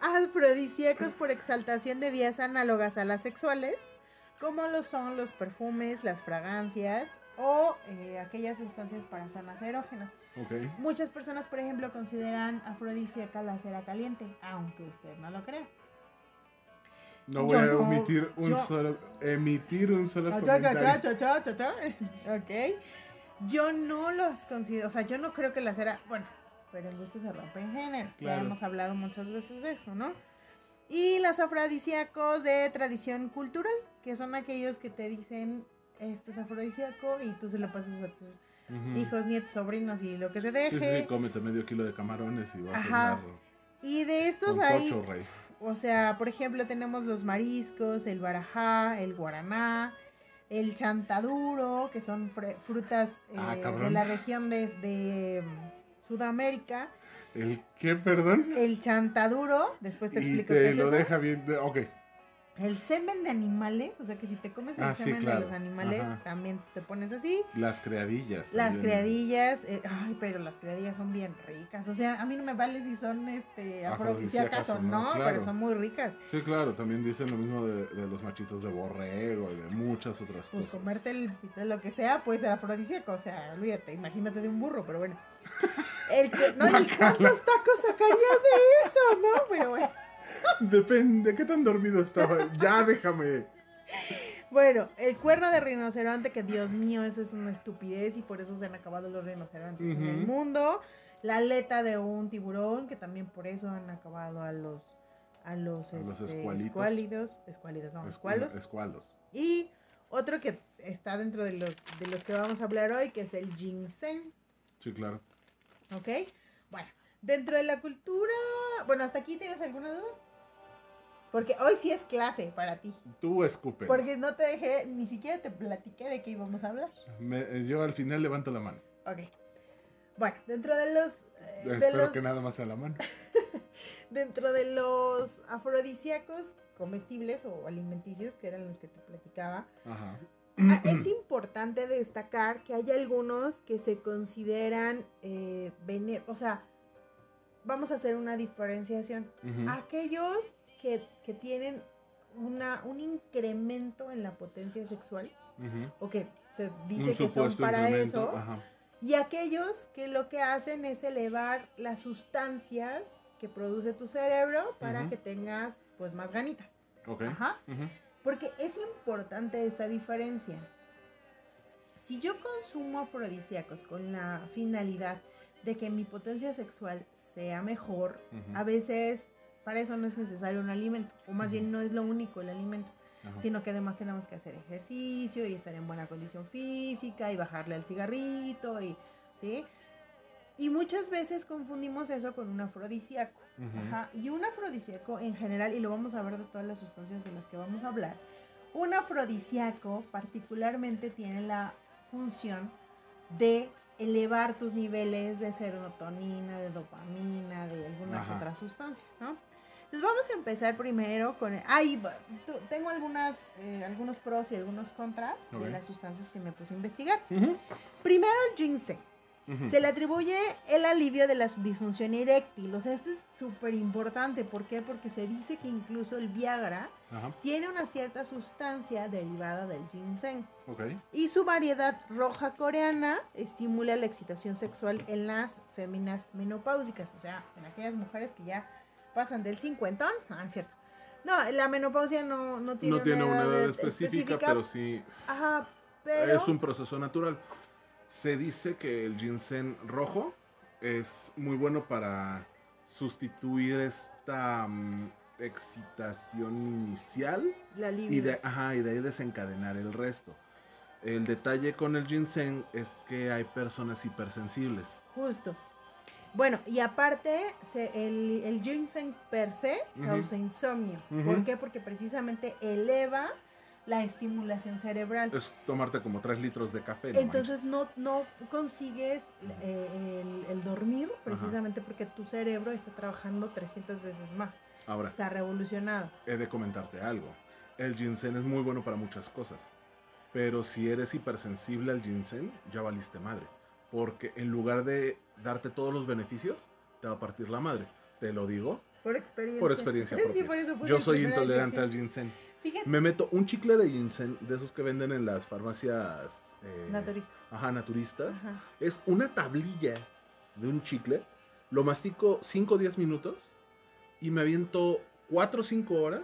[SPEAKER 2] afrodisíacos por exaltación de vías análogas a las sexuales, como lo son los perfumes, las fragancias o eh, aquellas sustancias para zonas erógenas.
[SPEAKER 1] Ok.
[SPEAKER 2] Muchas personas, por ejemplo, consideran afrodisíaca la cera caliente, aunque usted no lo crea.
[SPEAKER 1] No voy
[SPEAKER 2] Yo
[SPEAKER 1] a
[SPEAKER 2] no,
[SPEAKER 1] omitir un
[SPEAKER 2] yo-
[SPEAKER 1] solo, emitir un solo comentario.
[SPEAKER 2] Ok. Yo no los considero, o sea, yo no creo que la cera, bueno, pero el gusto se rompe en género. Ya
[SPEAKER 1] Claro.
[SPEAKER 2] hemos hablado muchas veces de eso, ¿no? Y los afrodisíacos de tradición cultural, que son aquellos que te dicen esto es afrodisíaco y tú se lo pasas a tus
[SPEAKER 1] Ujú.
[SPEAKER 2] hijos, nietos, sobrinos y lo que se
[SPEAKER 1] Sí,
[SPEAKER 2] deje.
[SPEAKER 1] sí, sí, cómete medio kilo de camarones y vas
[SPEAKER 2] Ajá.
[SPEAKER 1] a andar
[SPEAKER 2] Y de estos hay,
[SPEAKER 1] cocho,
[SPEAKER 2] o sea, por ejemplo, tenemos los mariscos, el barajá, el guaraná, el chantaduro, que son frutas eh,
[SPEAKER 1] Ah,
[SPEAKER 2] de
[SPEAKER 1] cabrón.
[SPEAKER 2] la región de, de, mm, Sudamérica.
[SPEAKER 1] ¿El qué, perdón?
[SPEAKER 2] El chantaduro, después te
[SPEAKER 1] y
[SPEAKER 2] explico
[SPEAKER 1] te
[SPEAKER 2] qué es
[SPEAKER 1] lo
[SPEAKER 2] eso.
[SPEAKER 1] deja bien. de- Ok.
[SPEAKER 2] El semen de animales, o sea que si te comes el
[SPEAKER 1] Ah, sí,
[SPEAKER 2] semen
[SPEAKER 1] claro.
[SPEAKER 2] de los animales,
[SPEAKER 1] Ajá.
[SPEAKER 2] también te pones así.
[SPEAKER 1] Las criadillas.
[SPEAKER 2] Las
[SPEAKER 1] también.
[SPEAKER 2] criadillas, eh, ay, pero las criadillas son bien ricas. O sea, a mí no me vale si son este
[SPEAKER 1] Afrodisíacas
[SPEAKER 2] o
[SPEAKER 1] no, claro.
[SPEAKER 2] pero son muy ricas.
[SPEAKER 1] Sí, claro, también dicen lo mismo de, de los machitos de borrego y de muchas otras
[SPEAKER 2] Pues
[SPEAKER 1] cosas.
[SPEAKER 2] comerte el lo que sea puede ser afrodisíaco. O sea, olvídate, imagínate de un burro, pero bueno. El que- no, ¿y cuántos tacos sacarías de eso, no? Pero bueno.
[SPEAKER 1] Depende, ¿qué tan dormido estaba? ya déjame.
[SPEAKER 2] Bueno, el cuerno de rinoceronte, que Dios mío, eso es una estupidez y por eso se han acabado los rinocerontes en el mundo. La aleta de un tiburón, que también por eso han acabado a los a los,
[SPEAKER 1] A los
[SPEAKER 2] este, escuálidos, escuálidos, no,
[SPEAKER 1] Escu-
[SPEAKER 2] escualos.
[SPEAKER 1] Escualos.
[SPEAKER 2] Y otro que está dentro de los de los que vamos a hablar hoy, que es el ginseng,
[SPEAKER 1] Sí, claro.
[SPEAKER 2] ¿ok? Bueno, dentro de la cultura, bueno, hasta aquí tienes alguna duda? Porque hoy sí es clase para ti.
[SPEAKER 1] Tú escupe.
[SPEAKER 2] Porque no te dejé, ni siquiera te platiqué de qué íbamos a hablar.
[SPEAKER 1] Me- yo al final levanto la mano.
[SPEAKER 2] Ok. Bueno, dentro de los. eh, de
[SPEAKER 1] Espero
[SPEAKER 2] los-
[SPEAKER 1] que nada más sea la mano.
[SPEAKER 2] Dentro de los afrodisíacos comestibles o alimenticios, que eran los que te platicaba,
[SPEAKER 1] Ajá.
[SPEAKER 2] ah, es importante destacar que hay algunos que se consideran. eh, bene- o sea, vamos a hacer una diferenciación. Aquellos que, que tienen una, un incremento en la potencia sexual, o que se dice que son para eso,
[SPEAKER 1] Ajá.
[SPEAKER 2] y aquellos que lo que hacen es elevar las sustancias que produce tu cerebro para que tengas pues más ganitas.
[SPEAKER 1] Ok.
[SPEAKER 2] Ajá. Porque es importante esta diferencia. Si yo consumo afrodisíacos con la finalidad de que mi potencia sexual sea mejor, a veces para eso no es necesario un alimento, o más bien no es lo único el alimento,
[SPEAKER 1] Ajá.
[SPEAKER 2] sino que además tenemos que hacer ejercicio y estar en buena condición física y bajarle al cigarrito y ¿sí? Y muchas veces confundimos eso con un afrodisíaco. Ajá, Y un afrodisíaco en general, y lo vamos a ver de todas las sustancias de las que vamos a hablar, un afrodisíaco particularmente tiene la función de elevar tus niveles de serotonina, de dopamina, de algunas
[SPEAKER 1] Ajá.
[SPEAKER 2] otras sustancias, ¿no? Entonces vamos a empezar primero con... Tu- tengo algunas, eh, algunos pros y algunos contras de las sustancias que me puse a investigar. Primero el ginseng. Se le atribuye el alivio de la disfunción eréctil. O sea, esto es súper importante. ¿Por qué? Porque se dice que incluso el Viagra tiene una cierta sustancia derivada del ginseng.
[SPEAKER 1] Ok.
[SPEAKER 2] Y su variedad roja coreana estimula la excitación sexual en las féminas menopáusicas. O sea, en aquellas mujeres que ya pasan del cincuentón. No, no es cierto. No, la menopausia no, no tiene,
[SPEAKER 1] no tiene una edad específica, pero sí
[SPEAKER 2] Ajá, pero...
[SPEAKER 1] es un proceso natural. Se dice que el ginseng rojo es muy bueno para sustituir esta mm, excitación inicial
[SPEAKER 2] La
[SPEAKER 1] y de, ajá, y de ahí desencadenar el resto. El detalle con el ginseng es que hay personas hipersensibles.
[SPEAKER 2] Justo. Bueno, y aparte, se- el, el ginseng per se causa insomnio. ¿Por qué? Porque precisamente eleva la estimulación cerebral.
[SPEAKER 1] Es tomarte como 3 litros de café. no
[SPEAKER 2] Entonces no, no consigues eh, el, el dormir precisamente porque tu cerebro está trabajando 300 veces más.
[SPEAKER 1] Ahora,
[SPEAKER 2] Está revolucionado.
[SPEAKER 1] he de comentarte algo. El ginseng es muy bueno para muchas cosas. Pero si eres hipersensible al ginseng, ya valiste madre. Porque en lugar de darte todos los beneficios, te va a partir la madre. Te lo digo
[SPEAKER 2] Por experiencia.
[SPEAKER 1] por experiencia
[SPEAKER 2] Sí,
[SPEAKER 1] propia.
[SPEAKER 2] por eso
[SPEAKER 1] Yo soy intolerante al ginseng.
[SPEAKER 2] Fíjate,
[SPEAKER 1] Me meto un chicle de ginseng, de esos que venden en las farmacias eh,
[SPEAKER 2] naturistas.
[SPEAKER 1] Ajá, naturistas.
[SPEAKER 2] Ajá.
[SPEAKER 1] Es una tablilla de un chicle. Lo mastico 5 o 10 minutos y me aviento 4 o 5 horas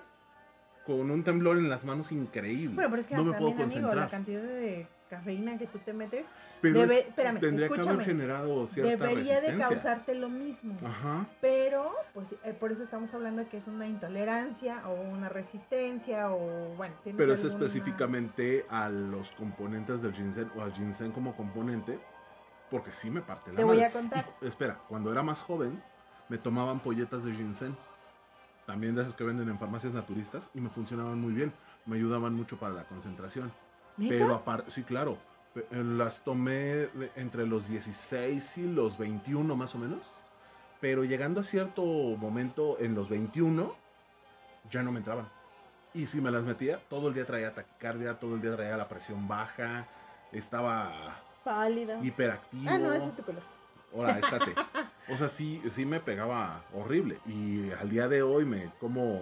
[SPEAKER 1] con un temblor en las manos increíble.
[SPEAKER 2] Bueno, pero es que
[SPEAKER 1] no me puedo
[SPEAKER 2] amigo,
[SPEAKER 1] concentrar.
[SPEAKER 2] la cantidad de cafeína que tú te metes,
[SPEAKER 1] Pero
[SPEAKER 2] Debe-
[SPEAKER 1] es-
[SPEAKER 2] espérame,
[SPEAKER 1] tendría que haber generado cierta
[SPEAKER 2] debería de causarte lo mismo.
[SPEAKER 1] Ajá.
[SPEAKER 2] Pero, pues eh, por eso estamos hablando de que es una intolerancia o una resistencia o, bueno,
[SPEAKER 1] Pero es
[SPEAKER 2] alguna-
[SPEAKER 1] específicamente a los componentes del ginseng o al ginseng como componente, porque sí me parte la
[SPEAKER 2] Te voy
[SPEAKER 1] madre.
[SPEAKER 2] a contar.
[SPEAKER 1] Y, espera, cuando era más joven, me tomaban polletas de ginseng, también de esas que venden en farmacias naturistas, y me funcionaban muy bien. Me ayudaban mucho para la concentración.
[SPEAKER 2] ¿Neta?
[SPEAKER 1] Pero aparte, sí, claro, eh, las tomé entre los 16 y los 21 más o menos. Pero llegando a cierto momento en los 21, ya no me entraban. Y si me las metía, todo el día traía taquicardia, todo el día traía la presión baja, estaba
[SPEAKER 2] Pálida.
[SPEAKER 1] hiperactivo.
[SPEAKER 2] Ah, no, ese es tu color.
[SPEAKER 1] Ahora, estate. O sea, sí, sí me pegaba horrible. Y al día de hoy me como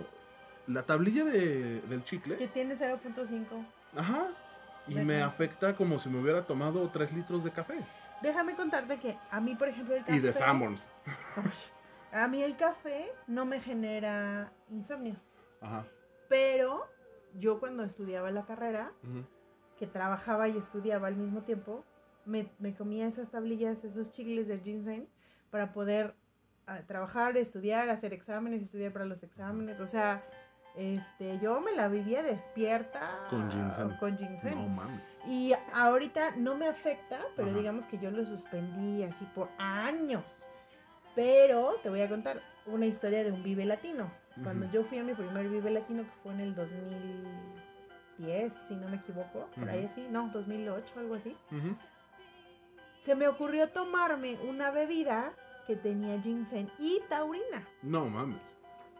[SPEAKER 1] la tablilla de- del chicle.
[SPEAKER 2] Que tiene 0.5.
[SPEAKER 1] Ajá. Y
[SPEAKER 2] De
[SPEAKER 1] me afecta como si me hubiera tomado 3 litros de café.
[SPEAKER 2] Déjame contarte que a mí, por ejemplo, el café...
[SPEAKER 1] Y de Sammons.
[SPEAKER 2] A mí el café no me genera insomnio.
[SPEAKER 1] Ajá.
[SPEAKER 2] Pero yo cuando estudiaba la carrera, que trabajaba y estudiaba al mismo tiempo, me, me comía esas tablillas, esos chicles del ginseng para poder ah, trabajar, estudiar, hacer exámenes, estudiar para los exámenes. O sea, este, yo me la vivía despierta
[SPEAKER 1] Con ginseng.
[SPEAKER 2] con ginseng.
[SPEAKER 1] No mames.
[SPEAKER 2] Y ahorita no me afecta, pero
[SPEAKER 1] Ajá.
[SPEAKER 2] digamos que yo lo suspendí así por años. Pero te voy a contar una historia de un Vive Latino. Cuando yo fui a mi primer Vive Latino, que fue en el 2010, si no me equivoco, por ahí así, no, 2008, algo así, se me ocurrió tomarme una bebida que tenía ginseng y taurina.
[SPEAKER 1] No mames.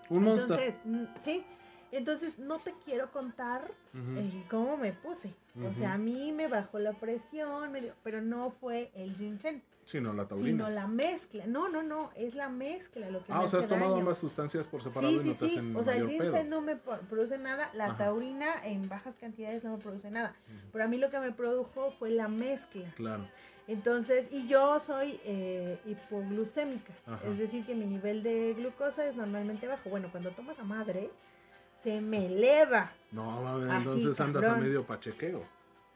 [SPEAKER 1] Un monster.
[SPEAKER 2] Entonces, sí, entonces no te quiero contar el cómo me puse. O sea, a mí me bajó la presión, me dio- pero no fue el ginseng,
[SPEAKER 1] Sí, no, la taurina.
[SPEAKER 2] sino la mezcla. No, no, no, es la mezcla lo que
[SPEAKER 1] ah,
[SPEAKER 2] me
[SPEAKER 1] o sea,
[SPEAKER 2] hace
[SPEAKER 1] has tomado
[SPEAKER 2] daño.
[SPEAKER 1] ambas sustancias por separado
[SPEAKER 2] Sí,
[SPEAKER 1] y
[SPEAKER 2] sí,
[SPEAKER 1] no te
[SPEAKER 2] sí.
[SPEAKER 1] hacen
[SPEAKER 2] O sea, el ginseng
[SPEAKER 1] pedo.
[SPEAKER 2] no me produce nada, la
[SPEAKER 1] Ajá.
[SPEAKER 2] taurina en bajas cantidades no me produce nada. Pero a mí lo que me produjo fue la mezcla.
[SPEAKER 1] Claro.
[SPEAKER 2] Entonces, y yo soy eh, hipoglucémica,
[SPEAKER 1] Ajá.
[SPEAKER 2] es decir, que mi nivel de glucosa es normalmente bajo. Bueno, cuando tomas a madre, se me eleva.
[SPEAKER 1] No
[SPEAKER 2] Así,
[SPEAKER 1] entonces andas a
[SPEAKER 2] cabrón.
[SPEAKER 1] medio pachequeo.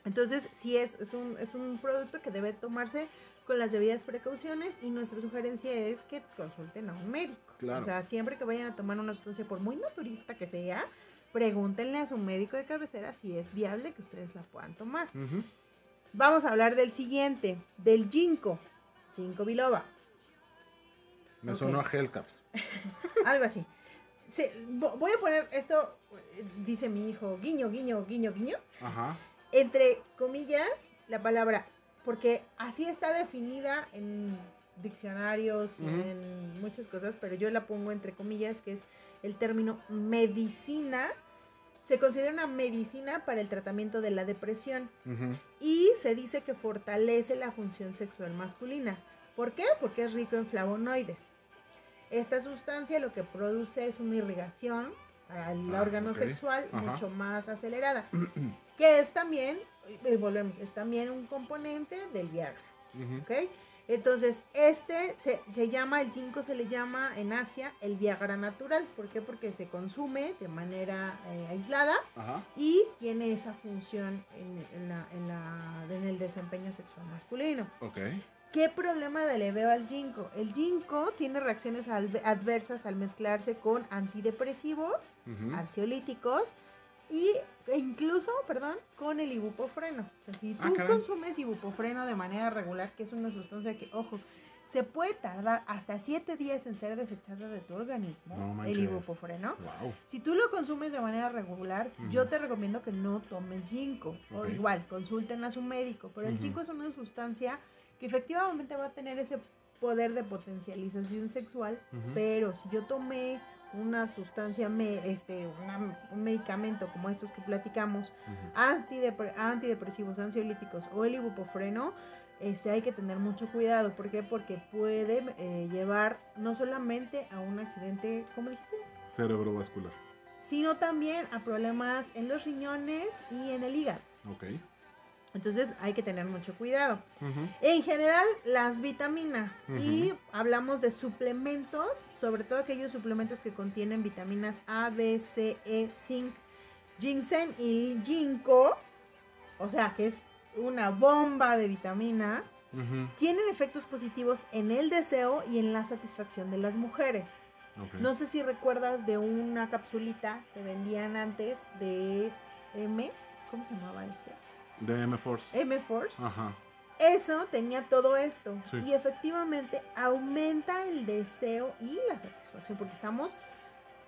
[SPEAKER 2] Entonces, sí es, es, un, es un producto que debe tomarse con las debidas precauciones y nuestra sugerencia es que consulten a un médico.
[SPEAKER 1] Claro.
[SPEAKER 2] O sea, siempre que vayan a tomar una sustancia, por muy naturista que sea, pregúntenle a su médico de cabecera si es viable que ustedes la puedan tomar. Vamos a hablar del siguiente, del ginkgo, ginkgo biloba,
[SPEAKER 1] Me
[SPEAKER 2] Ok.
[SPEAKER 1] sonó a Hellcaps.
[SPEAKER 2] algo así. Vo- voy a poner esto, eh, dice mi hijo, guiño, guiño, guiño, guiño,
[SPEAKER 1] Ajá.
[SPEAKER 2] entre comillas la palabra, porque así está definida en diccionarios, en muchas cosas, pero yo la pongo entre comillas, que es el término medicina. Se considera una medicina para el tratamiento de la depresión y se dice que fortalece la función sexual masculina. ¿Por qué? Porque es rico en flavonoides. Esta sustancia lo que produce es una irrigación para el
[SPEAKER 1] Ah,
[SPEAKER 2] órgano sexual
[SPEAKER 1] Ajá.
[SPEAKER 2] mucho más acelerada, que es también, y volvemos, es también un componente del Viagra. ¿ok? Entonces, este se, se llama, el ginkgo se le llama en Asia el Viagra natural. ¿Por qué? Porque se consume de manera eh, aislada
[SPEAKER 1] Ajá.
[SPEAKER 2] y tiene esa función en, en la- en la- en el desempeño sexual masculino.
[SPEAKER 1] Ok.
[SPEAKER 2] ¿Qué problema le veo al ginkgo? El ginkgo tiene reacciones adversas al mezclarse con antidepresivos, ansiolíticos y, e incluso, perdón, con el ibuprofeno. O sea, si
[SPEAKER 1] Ah,
[SPEAKER 2] tú consumes ibuprofeno de manera regular, que es una sustancia que, ojo, se puede tardar hasta 7 días en ser desechada de tu organismo,
[SPEAKER 1] No
[SPEAKER 2] el ibuprofeno.
[SPEAKER 1] Wow.
[SPEAKER 2] Si tú lo consumes de manera regular, yo te recomiendo que no tomes ginkgo. O
[SPEAKER 1] Ok.
[SPEAKER 2] igual, consulten a su médico. Pero el ginkgo es una sustancia que efectivamente va a tener ese poder de potencialización sexual. Pero si yo tomé una sustancia, me- este, una- un medicamento como estos que platicamos,
[SPEAKER 1] Ujú.
[SPEAKER 2] antidepre- antidepresivos, ansiolíticos o el ibuprofeno, este, hay que tener mucho cuidado. ¿Por qué? Porque puede eh, llevar no solamente a un accidente, ¿cómo dijiste?
[SPEAKER 1] Cerebrovascular.
[SPEAKER 2] sino también a problemas en los riñones y en el hígado.
[SPEAKER 1] Ok.
[SPEAKER 2] Entonces hay que tener mucho cuidado. En general, las vitaminas. Y hablamos de suplementos, sobre todo aquellos suplementos que contienen vitaminas A, B, C, E, zinc, ginseng y ginkgo. O sea, que es una bomba de vitamina, tienen efectos positivos en el deseo y en la satisfacción de las mujeres. No sé si recuerdas de una capsulita que vendían antes de M, ¿cómo se llamaba este?
[SPEAKER 1] De M-Force.
[SPEAKER 2] M Force.
[SPEAKER 1] Ajá.
[SPEAKER 2] Eso tenía todo esto
[SPEAKER 1] Sí.
[SPEAKER 2] y efectivamente aumenta el deseo y la satisfacción porque estamos,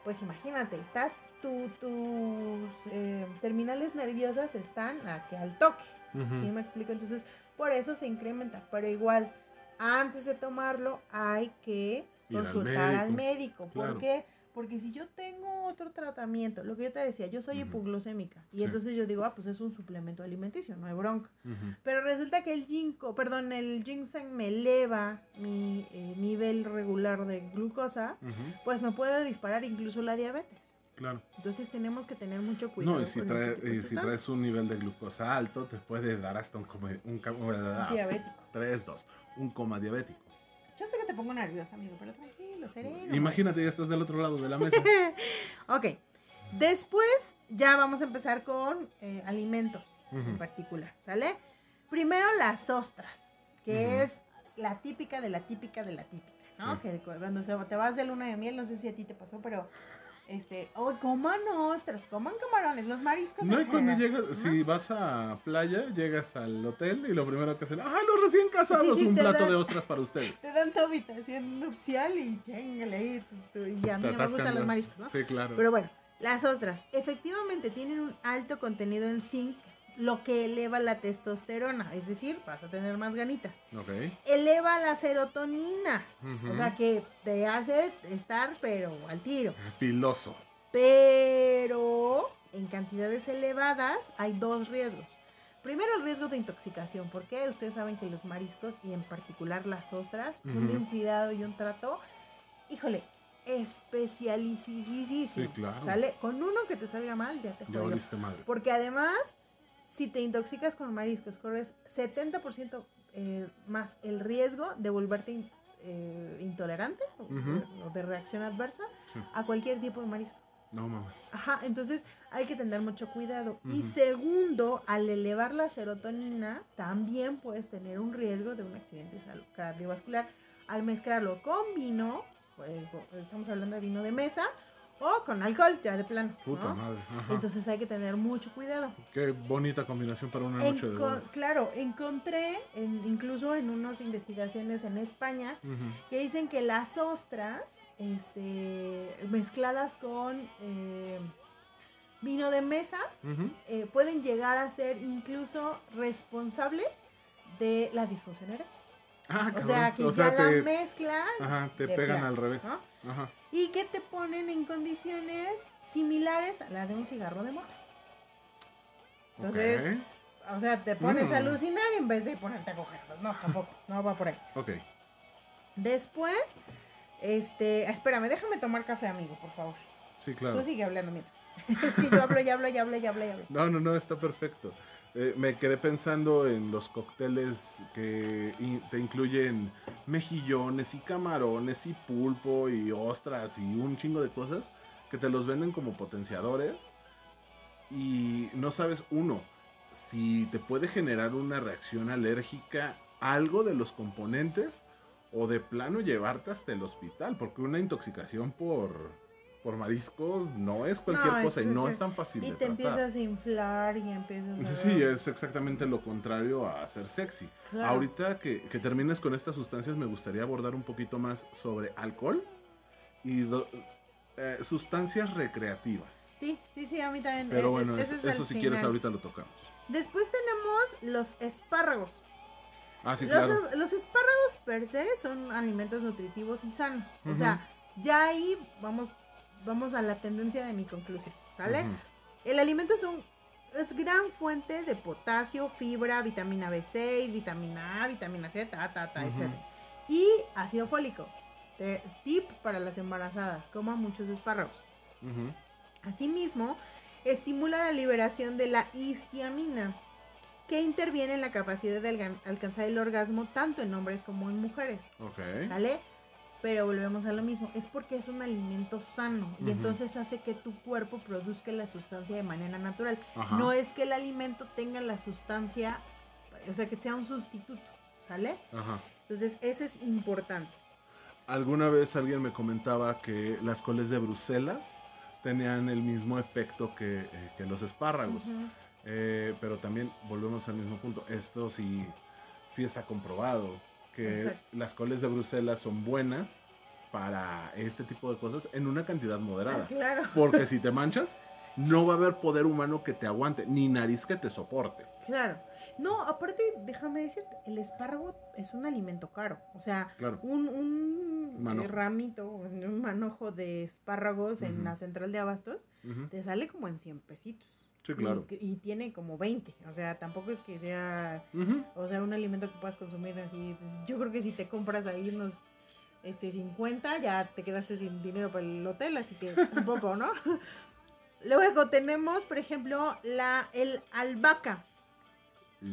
[SPEAKER 2] pues imagínate, estás tu- tus eh, terminales nerviosas están a que al toque,
[SPEAKER 1] Ujú.
[SPEAKER 2] ¿sí me explico? Entonces por eso se incrementa, pero igual antes de tomarlo hay que
[SPEAKER 1] al
[SPEAKER 2] consultar al
[SPEAKER 1] médico,
[SPEAKER 2] médico. ¿Por
[SPEAKER 1] claro.
[SPEAKER 2] qué? Porque si yo tengo otro tratamiento, lo que yo te decía, yo soy
[SPEAKER 1] Ujú.
[SPEAKER 2] hipoglucémica y
[SPEAKER 1] Sí.
[SPEAKER 2] entonces yo digo, ah, pues es un suplemento alimenticio, no hay bronca. Pero resulta que el ginkgo, perdón, el ginseng me eleva mi eh, nivel regular de glucosa, pues me puede disparar incluso la diabetes.
[SPEAKER 1] Claro.
[SPEAKER 2] Entonces tenemos que tener mucho cuidado.
[SPEAKER 1] No, y si,
[SPEAKER 2] con
[SPEAKER 1] trae-
[SPEAKER 2] este
[SPEAKER 1] y si traes un nivel de glucosa alto, te puede dar hasta un coma, un, ca- ah,
[SPEAKER 2] diabético.
[SPEAKER 1] 3, 2, un coma diabético.
[SPEAKER 2] Yo sé que te pongo nerviosa, amigo, pero tranquilo, sereno.
[SPEAKER 1] Imagínate, ya estás del otro lado de la mesa.
[SPEAKER 2] ok. Después ya vamos a empezar con eh, alimentos en particular, ¿sale? Primero las ostras, que es la típica de la típica de la típica, ¿no?
[SPEAKER 1] Sí.
[SPEAKER 2] Que cu- cuando te vas de luna de miel, no sé si a ti te pasó, pero este, oh, coman ostras, coman camarones, los mariscos.
[SPEAKER 1] No, y cuando llegas,
[SPEAKER 2] ¿no?
[SPEAKER 1] si vas a playa, llegas al hotel y lo primero que hacen, ¡ay, los recién casados!
[SPEAKER 2] Sí, sí,
[SPEAKER 1] un plato
[SPEAKER 2] dan-
[SPEAKER 1] de ostras para ustedes.
[SPEAKER 2] Te dan tu habitación nupcial y chéngale tu- y a mí
[SPEAKER 1] Te
[SPEAKER 2] no me gustan los mariscos, ¿no?
[SPEAKER 1] Sí, claro.
[SPEAKER 2] Pero bueno, las ostras efectivamente tienen un alto contenido en zinc, lo que eleva la testosterona, es decir, vas a tener más ganitas.
[SPEAKER 1] Ok.
[SPEAKER 2] Eleva la serotonina, o sea que te hace estar pero al tiro.
[SPEAKER 1] Filoso.
[SPEAKER 2] Pero en cantidades elevadas hay dos riesgos. Primero el riesgo de intoxicación, porque ustedes saben que los mariscos y en particular las ostras son de un cuidado y un trato, híjole, especialicísimo.
[SPEAKER 1] Sí, claro.
[SPEAKER 2] ¿Sale? Con uno que te salga mal ya te
[SPEAKER 1] Ya
[SPEAKER 2] jodió.
[SPEAKER 1] valiste madre.
[SPEAKER 2] Porque además, si te intoxicas con mariscos, corres 70% eh, más el riesgo de volverte in- eh, intolerante o, de reacción adversa
[SPEAKER 1] Sí.
[SPEAKER 2] a cualquier tipo de marisco.
[SPEAKER 1] No mames.
[SPEAKER 2] Ajá, entonces hay que tener mucho cuidado. Y segundo, al elevar la serotonina, también puedes tener un riesgo de un accidente cardiovascular al mezclarlo con vino, pues, estamos hablando de vino de mesa, o con alcohol, ya de plano. ¿no?
[SPEAKER 1] Puta madre. Ajá.
[SPEAKER 2] Entonces hay que tener mucho cuidado.
[SPEAKER 1] Qué bonita combinación para una noche de bodas.
[SPEAKER 2] claro, encontré en- incluso en unas investigaciones en España que dicen que las ostras este, mezcladas con eh, vino de mesa eh, pueden llegar a ser incluso responsables de la disfunción eréctil.
[SPEAKER 1] Ah,
[SPEAKER 2] O sea, que
[SPEAKER 1] O
[SPEAKER 2] ya
[SPEAKER 1] sea,
[SPEAKER 2] la
[SPEAKER 1] te,
[SPEAKER 2] mezclan
[SPEAKER 1] ajá, te pegan al revés.
[SPEAKER 2] ¿no?
[SPEAKER 1] Ajá.
[SPEAKER 2] Y que te ponen en condiciones similares a la de un cigarro de mota. Entonces,
[SPEAKER 1] Ok.
[SPEAKER 2] O sea, te pones a
[SPEAKER 1] Mm.
[SPEAKER 2] alucinar en vez de ponerte a coger. No, tampoco, no va por ahí.
[SPEAKER 1] Ok.
[SPEAKER 2] Después, este, espérame, déjame tomar café, amigo, por favor.
[SPEAKER 1] Sí, claro.
[SPEAKER 2] Tú sigue hablando mientras. es que yo hablo y hablo y hablo y hablo y hablo.
[SPEAKER 1] No, no, no, está perfecto. Eh, me quedé pensando en los cócteles que te incluyen mejillones y camarones y pulpo y ostras y un chingo de cosas que te los venden como potenciadores y no sabes, uno, si te puede generar una reacción alérgica algo de los componentes o de plano llevarte hasta el hospital, porque una intoxicación por, por mariscos no es cualquier
[SPEAKER 2] No,
[SPEAKER 1] cosa y no
[SPEAKER 2] es-
[SPEAKER 1] tan fácil
[SPEAKER 2] Y
[SPEAKER 1] de
[SPEAKER 2] te
[SPEAKER 1] tratar.
[SPEAKER 2] empiezas a inflar y empiezas a...
[SPEAKER 1] Sí, es exactamente lo contrario a ser sexy.
[SPEAKER 2] Claro.
[SPEAKER 1] Ahorita que, que termines con estas sustancias, me gustaría abordar un poquito más sobre alcohol y do- eh, sustancias recreativas.
[SPEAKER 2] Sí, sí, sí, a mí también.
[SPEAKER 1] Pero
[SPEAKER 2] eh,
[SPEAKER 1] bueno,
[SPEAKER 2] eh,
[SPEAKER 1] eso,
[SPEAKER 2] es
[SPEAKER 1] si quieres ahorita lo tocamos.
[SPEAKER 2] Después tenemos los espárragos.
[SPEAKER 1] Ah, sí, claro.
[SPEAKER 2] los espárragos per se son alimentos nutritivos y sanos. O sea, ya ahí vamos, vamos a la tendencia de mi conclusión, ¿sale? El alimento es, un, es gran fuente de potasio, fibra, vitamina B6, vitamina A, vitamina C, ta, ta, ta, etc. Y ácido fólico. Te- tip para las embarazadas, coman muchos espárragos. Asimismo, estimula la liberación de la histiamina, que interviene en la capacidad de alcanzar el orgasmo tanto en hombres como en mujeres.
[SPEAKER 1] Ok.
[SPEAKER 2] ¿Vale? Pero volvemos a lo mismo, es porque es un alimento sano y entonces hace que tu cuerpo produzca la sustancia de manera natural.
[SPEAKER 1] Ajá.
[SPEAKER 2] No es que el alimento tenga la sustancia o sea, que sea un sustituto, ¿sale?
[SPEAKER 1] Ajá.
[SPEAKER 2] Entonces, ese es importante.
[SPEAKER 1] Alguna vez alguien me comentaba que las coles de Bruselas tenían el mismo efecto que, eh, que los espárragos. Eh, pero también volvemos al mismo punto. Esto sí, sí está comprobado. Que
[SPEAKER 2] Exacto.
[SPEAKER 1] las coles de Bruselas son buenas para este tipo de cosas en una cantidad moderada.
[SPEAKER 2] Ah, claro.
[SPEAKER 1] Porque si te manchas, no va a haber poder humano que te aguante, ni nariz que te soporte.
[SPEAKER 2] Claro. No, aparte, déjame decirte, el espárrago es un alimento caro. O sea,
[SPEAKER 1] Claro.
[SPEAKER 2] un, un eh, ramito, un manojo de espárragos en la central de abastos te sale como en 100 pesitos.
[SPEAKER 1] Sí, claro.
[SPEAKER 2] Y, y tiene como 20. O sea, tampoco es que sea, o sea, un alimento que puedas consumir así. pues, yo creo que si te compras ahí unos este 50, ya te quedaste sin dinero para el hotel, así que tampoco, ¿no? Luego tenemos, por ejemplo, la el albahaca,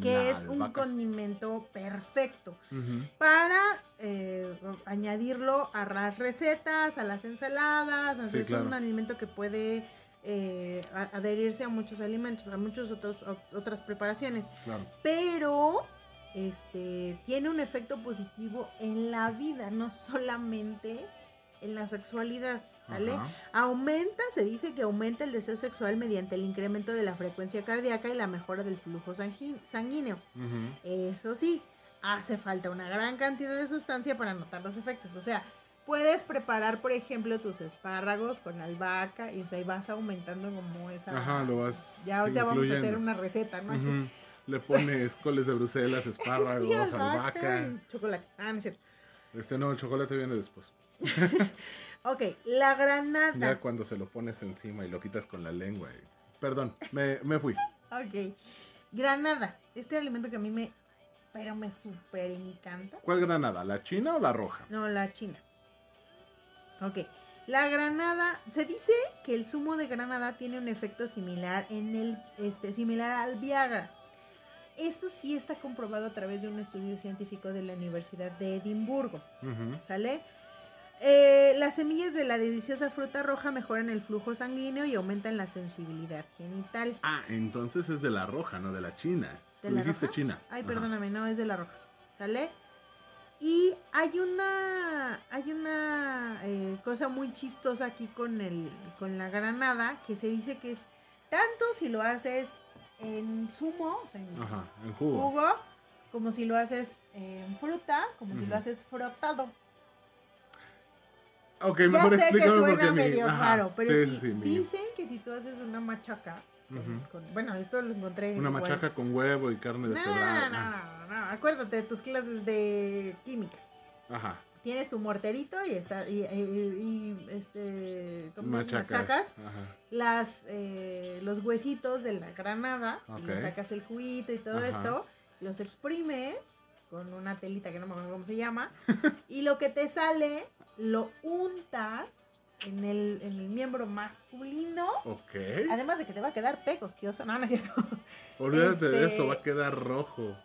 [SPEAKER 2] que
[SPEAKER 1] La
[SPEAKER 2] es un condimento perfecto para eh, añadirlo a las recetas, a las ensaladas.
[SPEAKER 1] Sí,
[SPEAKER 2] es
[SPEAKER 1] claro.
[SPEAKER 2] un alimento que puede eh, a- adherirse a muchos alimentos, a muchas otras preparaciones.
[SPEAKER 1] Claro.
[SPEAKER 2] Pero este tiene un efecto positivo en la vida, no solamente en la sexualidad. ¿Sale?
[SPEAKER 1] Ajá.
[SPEAKER 2] Aumenta, se dice que aumenta el deseo sexual mediante el incremento de la frecuencia cardíaca y la mejora del flujo sanguí- sanguíneo. Eso sí, hace falta una gran cantidad de sustancia para notar los efectos. O sea, puedes preparar, por ejemplo, tus espárragos con albahaca y o sea, y vas aumentando como esa...
[SPEAKER 1] Ajá, lo vas
[SPEAKER 2] Ya ahorita vamos a hacer una receta, ¿no?
[SPEAKER 1] Le pones coles de Bruselas, espárragos,
[SPEAKER 2] Sí,
[SPEAKER 1] albahaca.
[SPEAKER 2] y chocolate. Ah, no es cierto.
[SPEAKER 1] Este no, el chocolate viene después.
[SPEAKER 2] Ok, la granada.
[SPEAKER 1] Ya cuando se lo pones encima y lo quitas con la lengua. Perdón, me, me fui.
[SPEAKER 2] Ok. Granada. Este alimento que a mí me... Pero me súper encanta.
[SPEAKER 1] ¿Cuál granada? ¿La china o la roja?
[SPEAKER 2] No, la china. Ok. La granada, se dice que el zumo de granada tiene un efecto similar en el, este, similar al Viagra. Esto sí está comprobado a través de un estudio científico de la Universidad de Edimburgo. ¿Sale? Eh, las semillas de la deliciosa fruta roja mejoran el flujo sanguíneo y aumentan la sensibilidad genital.
[SPEAKER 1] Ah, entonces es de la roja, no de la china.
[SPEAKER 2] ¿De la
[SPEAKER 1] dijiste
[SPEAKER 2] roja?
[SPEAKER 1] china.
[SPEAKER 2] Ay,
[SPEAKER 1] Ajá.
[SPEAKER 2] perdóname, no, es de la roja. ¿Sale? Y hay una hay una eh, cosa muy chistosa aquí con el con la granada que se dice que es tanto si lo haces en zumo, o sea, en
[SPEAKER 1] Ajá, en jugo.
[SPEAKER 2] jugo, como si lo haces en fruta, como si lo haces frotado.
[SPEAKER 1] Ok,
[SPEAKER 2] Ya
[SPEAKER 1] mejor
[SPEAKER 2] sé que suena
[SPEAKER 1] mi-
[SPEAKER 2] medio
[SPEAKER 1] ajá,
[SPEAKER 2] raro, pero
[SPEAKER 1] sí,
[SPEAKER 2] sí,
[SPEAKER 1] sí, sí, mi-
[SPEAKER 2] dicen que si tú haces una machaca, con-
[SPEAKER 1] Ujú.
[SPEAKER 2] con- bueno, esto lo encontré en
[SPEAKER 1] Una
[SPEAKER 2] igual.
[SPEAKER 1] machaca con huevo y carne
[SPEAKER 2] No,
[SPEAKER 1] de
[SPEAKER 2] no, no,
[SPEAKER 1] cebrada.
[SPEAKER 2] no, no, no, acuérdate de tus clases de química.
[SPEAKER 1] Ah, Ajá.
[SPEAKER 2] Tienes tu morterito y está y, y- y, este.
[SPEAKER 1] Machacas.
[SPEAKER 2] machacas
[SPEAKER 1] Ajá.
[SPEAKER 2] las eh, los huesitos de la granada y le sacas el juguito y todo
[SPEAKER 1] Ajá.
[SPEAKER 2] esto, los exprimes con una telita que no me acuerdo cómo se llama y lo que te sale lo untas en el, en el miembro masculino.
[SPEAKER 1] Ok.
[SPEAKER 2] Además de que te va a quedar pecosquioso. No, no es cierto.
[SPEAKER 1] Olvídate de
[SPEAKER 2] este-
[SPEAKER 1] eso, va a quedar rojo.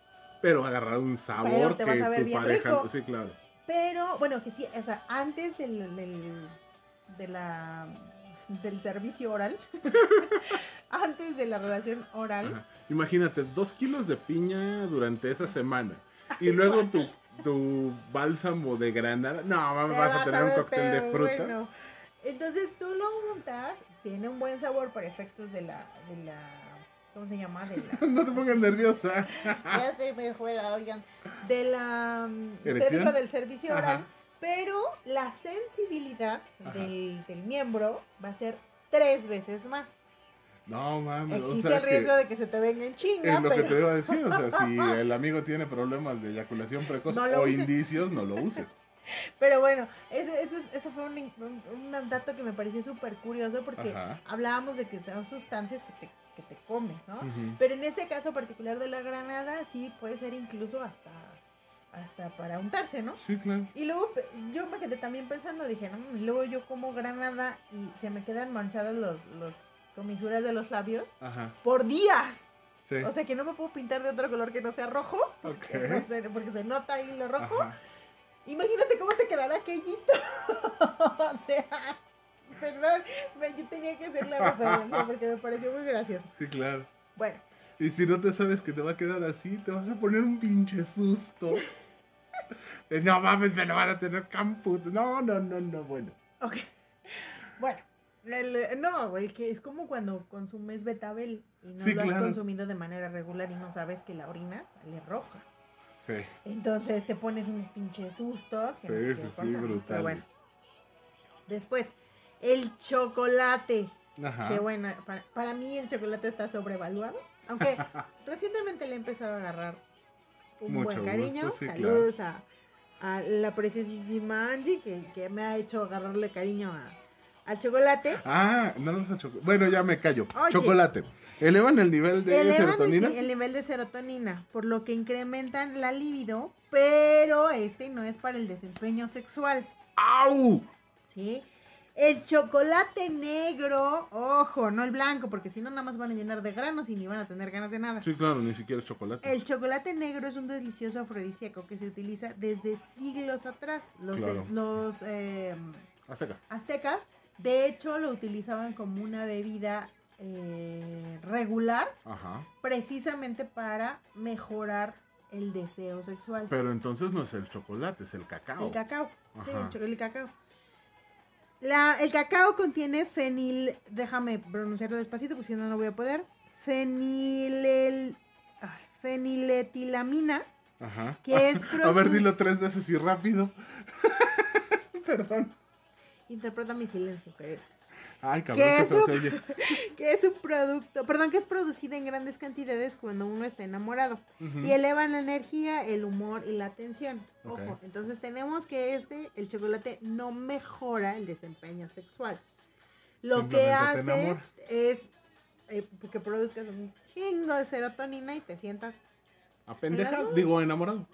[SPEAKER 1] Pero va a agarrar un sabor que tu pareja.
[SPEAKER 2] rico.
[SPEAKER 1] Sí, claro.
[SPEAKER 2] Pero, bueno, que sí, o sea, antes del, del, de la, del servicio oral, antes de la relación oral,
[SPEAKER 1] Ajá. Imagínate, dos kilos de piña durante esa semana. Y luego tu, tu bálsamo de granada. No,
[SPEAKER 2] te
[SPEAKER 1] vas, a tener un cóctel de frutas.
[SPEAKER 2] bueno. Entonces tú lo untas, tiene un buen sabor para efectos de la, de la, ¿cómo se llama? De la,
[SPEAKER 1] No te pongas nerviosa.
[SPEAKER 2] ya se me fuera, oigan, de la, mm, digo, del servicio
[SPEAKER 1] Ajá.
[SPEAKER 2] oral, pero la sensibilidad del, del miembro va a ser tres veces más.
[SPEAKER 1] No, mames.
[SPEAKER 2] Existe
[SPEAKER 1] o sea
[SPEAKER 2] el riesgo
[SPEAKER 1] que
[SPEAKER 2] de que se te venga en chinga,
[SPEAKER 1] Es lo que
[SPEAKER 2] pero
[SPEAKER 1] te iba a decir. O sea, si el amigo tiene problemas de eyaculación precoz
[SPEAKER 2] No
[SPEAKER 1] o
[SPEAKER 2] uses.
[SPEAKER 1] indicios, no lo uses.
[SPEAKER 2] Pero bueno, ese, eso fue un, un- un dato que me pareció súper curioso porque
[SPEAKER 1] Ajá.
[SPEAKER 2] hablábamos de que son sustancias que te, que te comes, ¿no?
[SPEAKER 1] Ujú.
[SPEAKER 2] Pero en este caso particular de la granada, sí puede ser incluso hasta, hasta para untarse, ¿no?
[SPEAKER 1] Sí, claro.
[SPEAKER 2] Y luego yo me quedé también pensando, dije, no, y luego yo como granada y se me quedan manchadas los, los comisuras de los labios
[SPEAKER 1] Ajá.
[SPEAKER 2] por días.
[SPEAKER 1] Sí.
[SPEAKER 2] O sea que no me puedo pintar de otro color que no sea rojo,
[SPEAKER 1] ok.
[SPEAKER 2] no sé, porque se nota ahí lo rojo.
[SPEAKER 1] Ajá.
[SPEAKER 2] Imagínate cómo te quedará aquellito. o sea, perdón, me- yo tenía que hacer la referencia porque me pareció muy gracioso.
[SPEAKER 1] Sí, claro.
[SPEAKER 2] Bueno,
[SPEAKER 1] Y si no te sabes que te va a quedar así, te vas a poner un pinche susto. De, no mames, me lo van a tener campus. No, no, no, no, bueno.
[SPEAKER 2] Ok. Bueno. no, güey, que es como cuando consumes betabel y no
[SPEAKER 1] Sí,
[SPEAKER 2] lo has
[SPEAKER 1] claro.
[SPEAKER 2] consumido de manera regular y no sabes que la orina sale roja.
[SPEAKER 1] Sí,
[SPEAKER 2] Entonces te pones unos pinches sustos. que no
[SPEAKER 1] sí,
[SPEAKER 2] quiero
[SPEAKER 1] sí,
[SPEAKER 2] ¿no? Pero bueno. Después, el chocolate.
[SPEAKER 1] Ajá.
[SPEAKER 2] Que bueno, para, para mí el chocolate está sobrevaluado. Aunque recientemente le he empezado a agarrar un
[SPEAKER 1] Mucho
[SPEAKER 2] buen cariño.
[SPEAKER 1] gusto, sí,
[SPEAKER 2] Saludos a, a la preciosísima Angie, que, que me ha hecho agarrarle cariño a, al chocolate.
[SPEAKER 1] Ah, no nos chocolate. Bueno, ya me callo.
[SPEAKER 2] Oye.
[SPEAKER 1] Chocolate. Elevan el nivel de
[SPEAKER 2] Elevan el,
[SPEAKER 1] serotonina.
[SPEAKER 2] el nivel de serotonina, por lo que incrementan la libido, pero este no es para el desempeño sexual.
[SPEAKER 1] ¡Au!
[SPEAKER 2] ¿sí? El chocolate negro, ojo, no el blanco, porque si no nada más van a llenar de granos y ni van a tener ganas de nada.
[SPEAKER 1] Sí, claro, ni siquiera es chocolate.
[SPEAKER 2] El chocolate negro es un delicioso afrodisíaco que se utiliza desde siglos atrás. Los,
[SPEAKER 1] Claro.
[SPEAKER 2] los eh,
[SPEAKER 1] Aztecas.
[SPEAKER 2] aztecas, de hecho, lo utilizaban como una bebida eh, regular,
[SPEAKER 1] Ajá.
[SPEAKER 2] precisamente para mejorar el deseo sexual.
[SPEAKER 1] Pero entonces no es el chocolate, es el cacao.
[SPEAKER 2] El cacao. Sí, el, el cacao. La, el cacao contiene fenil. Déjame pronunciarlo despacito porque si no, no voy a poder. Fenilel, ay, feniletilamina,
[SPEAKER 1] Ajá.
[SPEAKER 2] que es
[SPEAKER 1] A ver, dilo tres veces y rápido. Perdón.
[SPEAKER 2] Interpreta mi silencio, querido.
[SPEAKER 1] Ay, cabrón,
[SPEAKER 2] ¿Qué
[SPEAKER 1] qué
[SPEAKER 2] es un-
[SPEAKER 1] oye.
[SPEAKER 2] Que es un producto, perdón, que es producida en grandes cantidades cuando uno está enamorado. Y elevan la energía, el humor y la atención. Ojo, entonces tenemos que este, el chocolate, no mejora el desempeño sexual. Lo que hace es eh, que produzcas un chingo de serotonina y te sientas.
[SPEAKER 1] Apendejado,
[SPEAKER 2] Enamorado.
[SPEAKER 1] digo enamorado.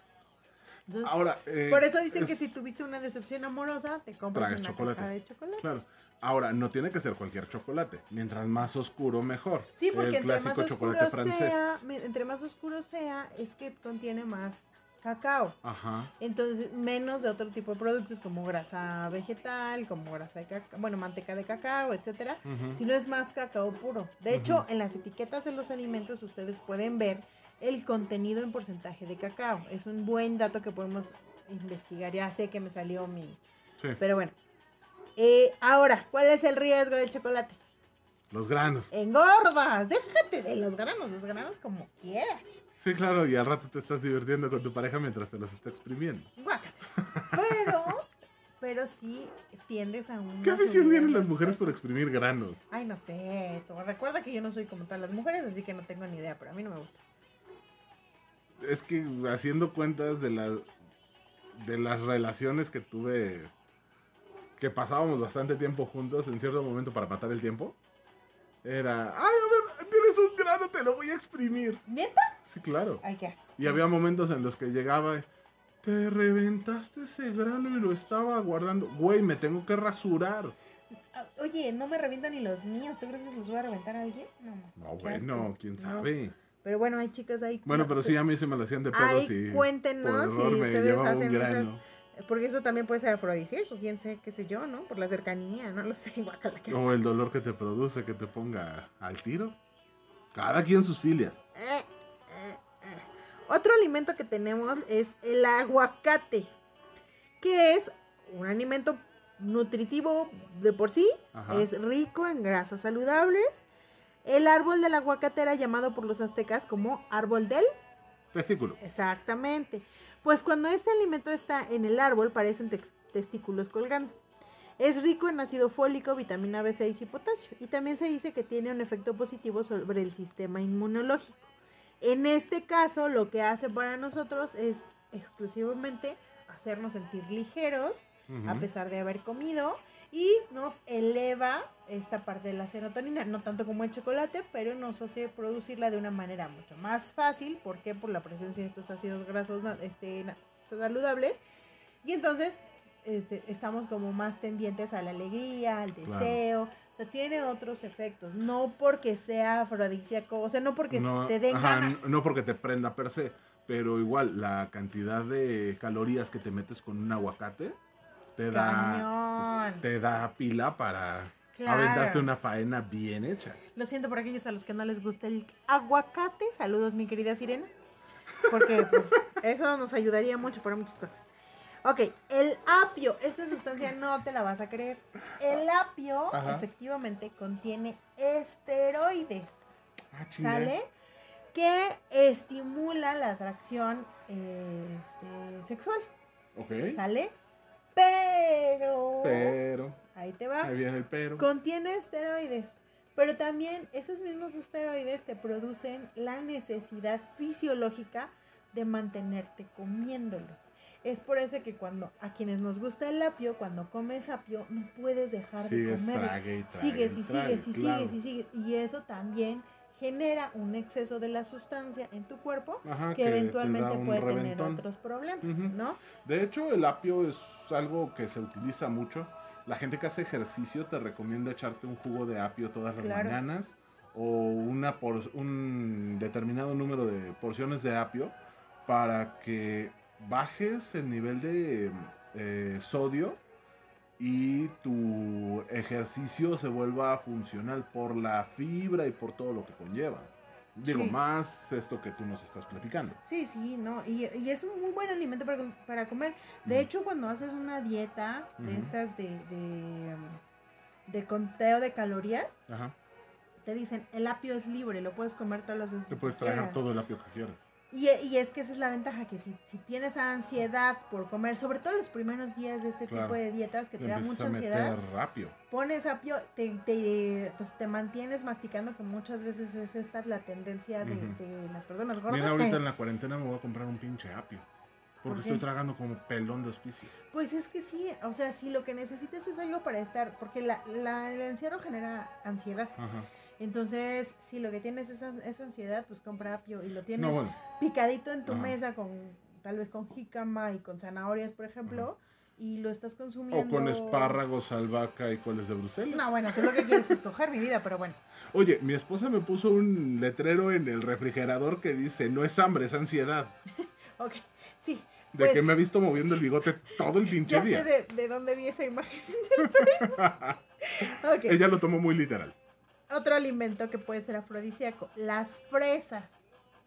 [SPEAKER 2] Entonces,
[SPEAKER 1] Ahora, eh,
[SPEAKER 2] por eso dicen que si tuviste una decepción amorosa, te compras una
[SPEAKER 1] chocolate.
[SPEAKER 2] caja de chocolate.
[SPEAKER 1] Claro. Ahora, no tiene que ser cualquier chocolate. Mientras más oscuro, mejor.
[SPEAKER 2] Sí, porque
[SPEAKER 1] El
[SPEAKER 2] entre más
[SPEAKER 1] clásico chocolate francés.
[SPEAKER 2] sea, entre más oscuro sea, es que contiene más cacao.
[SPEAKER 1] Ajá.
[SPEAKER 2] Entonces, menos de otro tipo de productos como grasa vegetal, como grasa de cacao, bueno, manteca de cacao, etcétera.
[SPEAKER 1] ujú.
[SPEAKER 2] Si no es más cacao puro. De hecho, en las etiquetas de los alimentos ustedes pueden ver el contenido en porcentaje de cacao. Es un buen dato que podemos investigar. Ya sé que me salió mi...
[SPEAKER 1] Sí,
[SPEAKER 2] Pero bueno. Eh, ahora, ¿cuál es el riesgo del chocolate?
[SPEAKER 1] los granos.
[SPEAKER 2] Engordas. Déjate de los granos, los granos como quieras.
[SPEAKER 1] Sí, claro, y al rato te estás divirtiendo con tu pareja mientras te los está exprimiendo.
[SPEAKER 2] Guácates. Pero, pero sí tiendes a un...
[SPEAKER 1] ¿Qué afición tienen las mujeres por exprimir granos?
[SPEAKER 2] Ay, no sé. tú recuerda que yo no soy como todas las mujeres, así que no tengo ni idea, pero a mí no me gusta.
[SPEAKER 1] Es que haciendo cuentas de la, de las relaciones que tuve, que pasábamos bastante tiempo juntos en cierto momento para matar el tiempo, era, ay, a ver, tienes un grano, te lo voy a exprimir.
[SPEAKER 2] ¿Neta?
[SPEAKER 1] Sí, claro.
[SPEAKER 2] Ay, qué asco.
[SPEAKER 1] Y había momentos en los que llegaba, te reventaste ese grano y lo estaba guardando. Güey, me tengo que rasurar.
[SPEAKER 2] Ah, Oye, no me revientan ni los míos. ¿Tú crees que se los voy a reventar a alguien? No.
[SPEAKER 1] No, bueno, quién
[SPEAKER 2] No. Pero bueno, hay chicas ahí.
[SPEAKER 1] Bueno, pero sí, a mí se me lo hacían de pedo
[SPEAKER 2] Ay,
[SPEAKER 1] si por
[SPEAKER 2] cuéntenos si ustedes hacen esas-
[SPEAKER 1] grano.
[SPEAKER 2] Porque eso también puede ser afrodisíaco, quién sé, qué sé yo, ¿no? Por la cercanía, no lo sé, asco.
[SPEAKER 1] O el dolor que te produce que te ponga al tiro. Cada quien sus filias.
[SPEAKER 2] Eh, eh, eh. Otro alimento que tenemos es el aguacate, que es un alimento nutritivo de por sí,
[SPEAKER 1] Ajá.
[SPEAKER 2] es rico en grasas saludables. El árbol del aguacate era llamado por los aztecas como árbol del
[SPEAKER 1] Testículo.
[SPEAKER 2] Exactamente. Pues cuando este alimento está en el árbol parecen testículos colgando. Es rico en ácido fólico, vitamina B6 y potasio. Y también se dice que tiene un efecto positivo sobre el sistema inmunológico. En este caso, lo que hace para nosotros es exclusivamente hacernos sentir ligeros a pesar de haber comido y nos eleva esta parte de la serotonina, no tanto como el chocolate, pero nos hace producirla de una manera mucho más fácil, ¿por qué? Por la presencia de estos ácidos grasos este, saludables y entonces este, estamos como más tendientes a la alegría, al
[SPEAKER 1] Claro.
[SPEAKER 2] deseo, o sea, tiene otros efectos, no porque sea afrodisíaco, o sea, no porque
[SPEAKER 1] no,
[SPEAKER 2] te den
[SPEAKER 1] ajá,
[SPEAKER 2] ganas.
[SPEAKER 1] no porque te prenda per se, pero igual la cantidad de calorías que te metes con un aguacate te da
[SPEAKER 2] Cañón.
[SPEAKER 1] te da pila para
[SPEAKER 2] Claro.
[SPEAKER 1] aventarte una faena bien hecha.
[SPEAKER 2] Lo siento por aquellos a los que no les gusta el aguacate. Saludos, mi querida Sirena. Porque pues, eso nos ayudaría mucho para muchas cosas. Ok, el apio. Esta sustancia no te la vas a creer. El apio
[SPEAKER 1] Ajá.
[SPEAKER 2] efectivamente contiene esteroides.
[SPEAKER 1] Ah.
[SPEAKER 2] ¿Sale? Que estimula la atracción este, sexual.
[SPEAKER 1] Ok.
[SPEAKER 2] ¿Sale? Pero.
[SPEAKER 1] Pero,
[SPEAKER 2] Ahí te va.
[SPEAKER 1] ahí viene el pero.
[SPEAKER 2] Contiene esteroides, pero también esos mismos esteroides te producen la necesidad fisiológica de mantenerte comiéndolos. Es por eso que cuando a quienes nos gusta el apio, cuando comes apio, no puedes dejar
[SPEAKER 1] Sigues,
[SPEAKER 2] de comerlo.
[SPEAKER 1] trague y trague
[SPEAKER 2] Sigues y
[SPEAKER 1] trague,
[SPEAKER 2] sigues y
[SPEAKER 1] claro.
[SPEAKER 2] sigues y sigues. Y eso también genera un exceso de la sustancia en tu cuerpo
[SPEAKER 1] Ajá,
[SPEAKER 2] que eventualmente puede tener otros problemas. ¿no?
[SPEAKER 1] De hecho, el apio es algo que se utiliza mucho. La gente que hace ejercicio te recomienda echarte un jugo de apio todas las
[SPEAKER 2] Claro.
[SPEAKER 1] mañanas o una por, un determinado número de porciones de apio para que bajes el nivel de eh, sodio y tu ejercicio se vuelva funcional por la fibra y por todo lo que conlleva. Digo,
[SPEAKER 2] Sí.
[SPEAKER 1] más esto que tú nos estás platicando.
[SPEAKER 2] Sí, sí, no, y, y es un muy buen alimento para, para comer. De hecho, cuando haces una dieta de estas de, de, de conteo de calorías,
[SPEAKER 1] Ajá.
[SPEAKER 2] te dicen, el apio es libre, lo puedes comer todas las veces
[SPEAKER 1] Te puedes tragar
[SPEAKER 2] quieras".
[SPEAKER 1] todo el apio que quieras.
[SPEAKER 2] Y, y es que esa es la ventaja, que si, si tienes ansiedad por comer, sobre todo los primeros días de este
[SPEAKER 1] Claro.
[SPEAKER 2] tipo de dietas que te da mucha
[SPEAKER 1] a meter
[SPEAKER 2] ansiedad,
[SPEAKER 1] apio.
[SPEAKER 2] pones apio, te, te, pues, te mantienes masticando, que muchas veces es esta la tendencia de, las personas gordas.
[SPEAKER 1] Mira, ahorita en la cuarentena me voy a comprar un pinche apio. Porque estoy tragando como pelón de hospicio.
[SPEAKER 2] Pues es que sí, o sea, si lo que necesitas es algo para estar, porque la, la- el encierro genera ansiedad.
[SPEAKER 1] Ajá.
[SPEAKER 2] Entonces, si lo que tienes es esa ansiedad, pues compra apio y lo tienes
[SPEAKER 1] No, bueno.
[SPEAKER 2] picadito en tu
[SPEAKER 1] Ajá.
[SPEAKER 2] mesa con tal vez con jícama y con zanahorias, por ejemplo, y lo estás
[SPEAKER 1] O
[SPEAKER 2] consumiendo.
[SPEAKER 1] con espárragos, albahaca y coles de Bruselas.
[SPEAKER 2] No, bueno, tú lo que quieres es coger mi vida, pero bueno.
[SPEAKER 1] Oye, mi esposa me puso un letrero en el refrigerador que dice, no es hambre, es ansiedad.
[SPEAKER 2] Ok, sí.
[SPEAKER 1] De
[SPEAKER 2] Pues,
[SPEAKER 1] que me ha visto moviendo el bigote todo el pinche
[SPEAKER 2] Ya sé
[SPEAKER 1] día.
[SPEAKER 2] de, de dónde vi esa imagen.
[SPEAKER 1] Ella lo tomó muy literal.
[SPEAKER 2] Otro alimento que puede ser afrodisíaco, las fresas.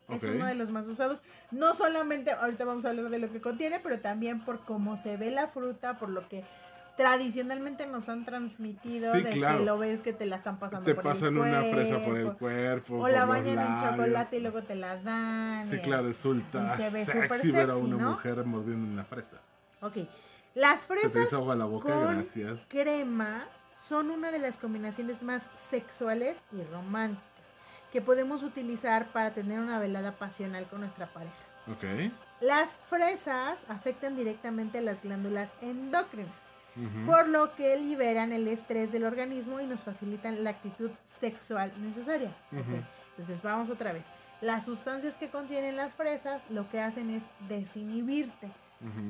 [SPEAKER 2] Es
[SPEAKER 1] Ok.
[SPEAKER 2] uno de los más usados. No solamente, ahorita vamos a hablar de lo que contiene, pero también por cómo se ve la fruta, por lo que tradicionalmente nos han transmitido
[SPEAKER 1] Sí,
[SPEAKER 2] de
[SPEAKER 1] claro.
[SPEAKER 2] que lo ves que te la están pasando
[SPEAKER 1] Te
[SPEAKER 2] por
[SPEAKER 1] pasan
[SPEAKER 2] el
[SPEAKER 1] una fresa por el
[SPEAKER 2] cuerpo,
[SPEAKER 1] cuerpo.
[SPEAKER 2] O
[SPEAKER 1] por
[SPEAKER 2] la bañan en chocolate y luego te la dan.
[SPEAKER 1] Sí,
[SPEAKER 2] y-
[SPEAKER 1] claro, resulta
[SPEAKER 2] y se ve
[SPEAKER 1] sexy, ver a una
[SPEAKER 2] ¿no?
[SPEAKER 1] mujer mordiendo una fresa.
[SPEAKER 2] Ok. Las
[SPEAKER 1] Se te
[SPEAKER 2] fresas
[SPEAKER 1] hizo agua la boca,
[SPEAKER 2] con
[SPEAKER 1] gracias.
[SPEAKER 2] crema son una de las combinaciones más sexuales y románticas que podemos utilizar para tener una velada pasional con nuestra pareja. Las fresas afectan directamente las glándulas endócrinas, por lo que liberan el estrés del organismo y nos facilitan la actitud sexual necesaria. Entonces vamos otra vez. Las sustancias que contienen las fresas lo que hacen es desinhibirte.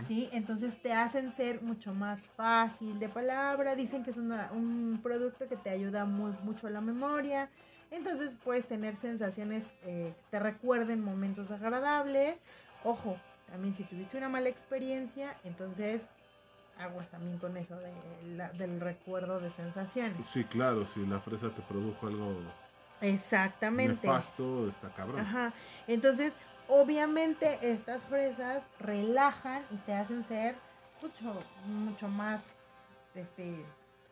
[SPEAKER 2] ¿Sí? Entonces te hacen ser mucho más fácil de palabra, dicen que es una- un producto que te ayuda muy, mucho a la memoria, entonces puedes tener sensaciones eh, que te recuerden momentos agradables, ojo, también si tuviste una mala experiencia, entonces aguas también con eso de la- del recuerdo de sensaciones.
[SPEAKER 1] Sí, claro, si la fresa te produjo algo
[SPEAKER 2] Exactamente.
[SPEAKER 1] nefasto, está cabrón.
[SPEAKER 2] Ajá. Entonces, obviamente estas fresas relajan y te hacen ser mucho, mucho más este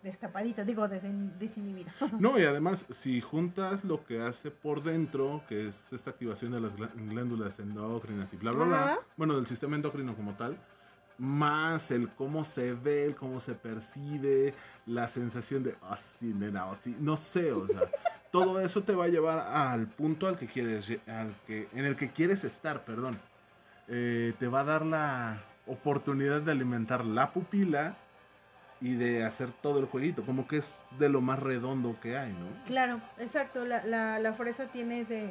[SPEAKER 2] destapadito, digo, desin- desinhibido.
[SPEAKER 1] No, y además, si juntas lo que hace por dentro, que es esta activación de las glá- glándulas endócrinas y bla, bla, bla,
[SPEAKER 2] Ajá.
[SPEAKER 1] bueno, del sistema endocrino como tal, más el cómo se ve, el cómo se percibe, la sensación de, ah, sí, nena, o sí, no sé, o sea, todo eso te va a llevar al punto al que quieres, al que, en el que quieres estar, perdón. Eh, te va a dar la oportunidad de alimentar la pupila y de hacer todo el jueguito, como que es de lo más redondo que hay, ¿no?
[SPEAKER 2] Claro, exacto, la, la, la fresa tiene ese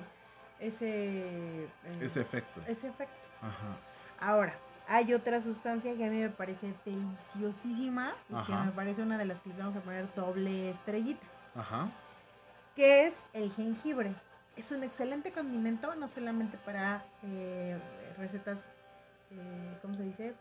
[SPEAKER 2] ese eh,
[SPEAKER 1] Ese efecto.
[SPEAKER 2] ese efecto.
[SPEAKER 1] Ajá.
[SPEAKER 2] Ahora, hay otra sustancia que a mí me parece deliciosísima y que me parece una de las que les vamos a poner doble estrellita.
[SPEAKER 1] Ajá.
[SPEAKER 2] Que es el jengibre. Es un excelente condimento, no solamente para eh, recetas, eh, ¿cómo se dice?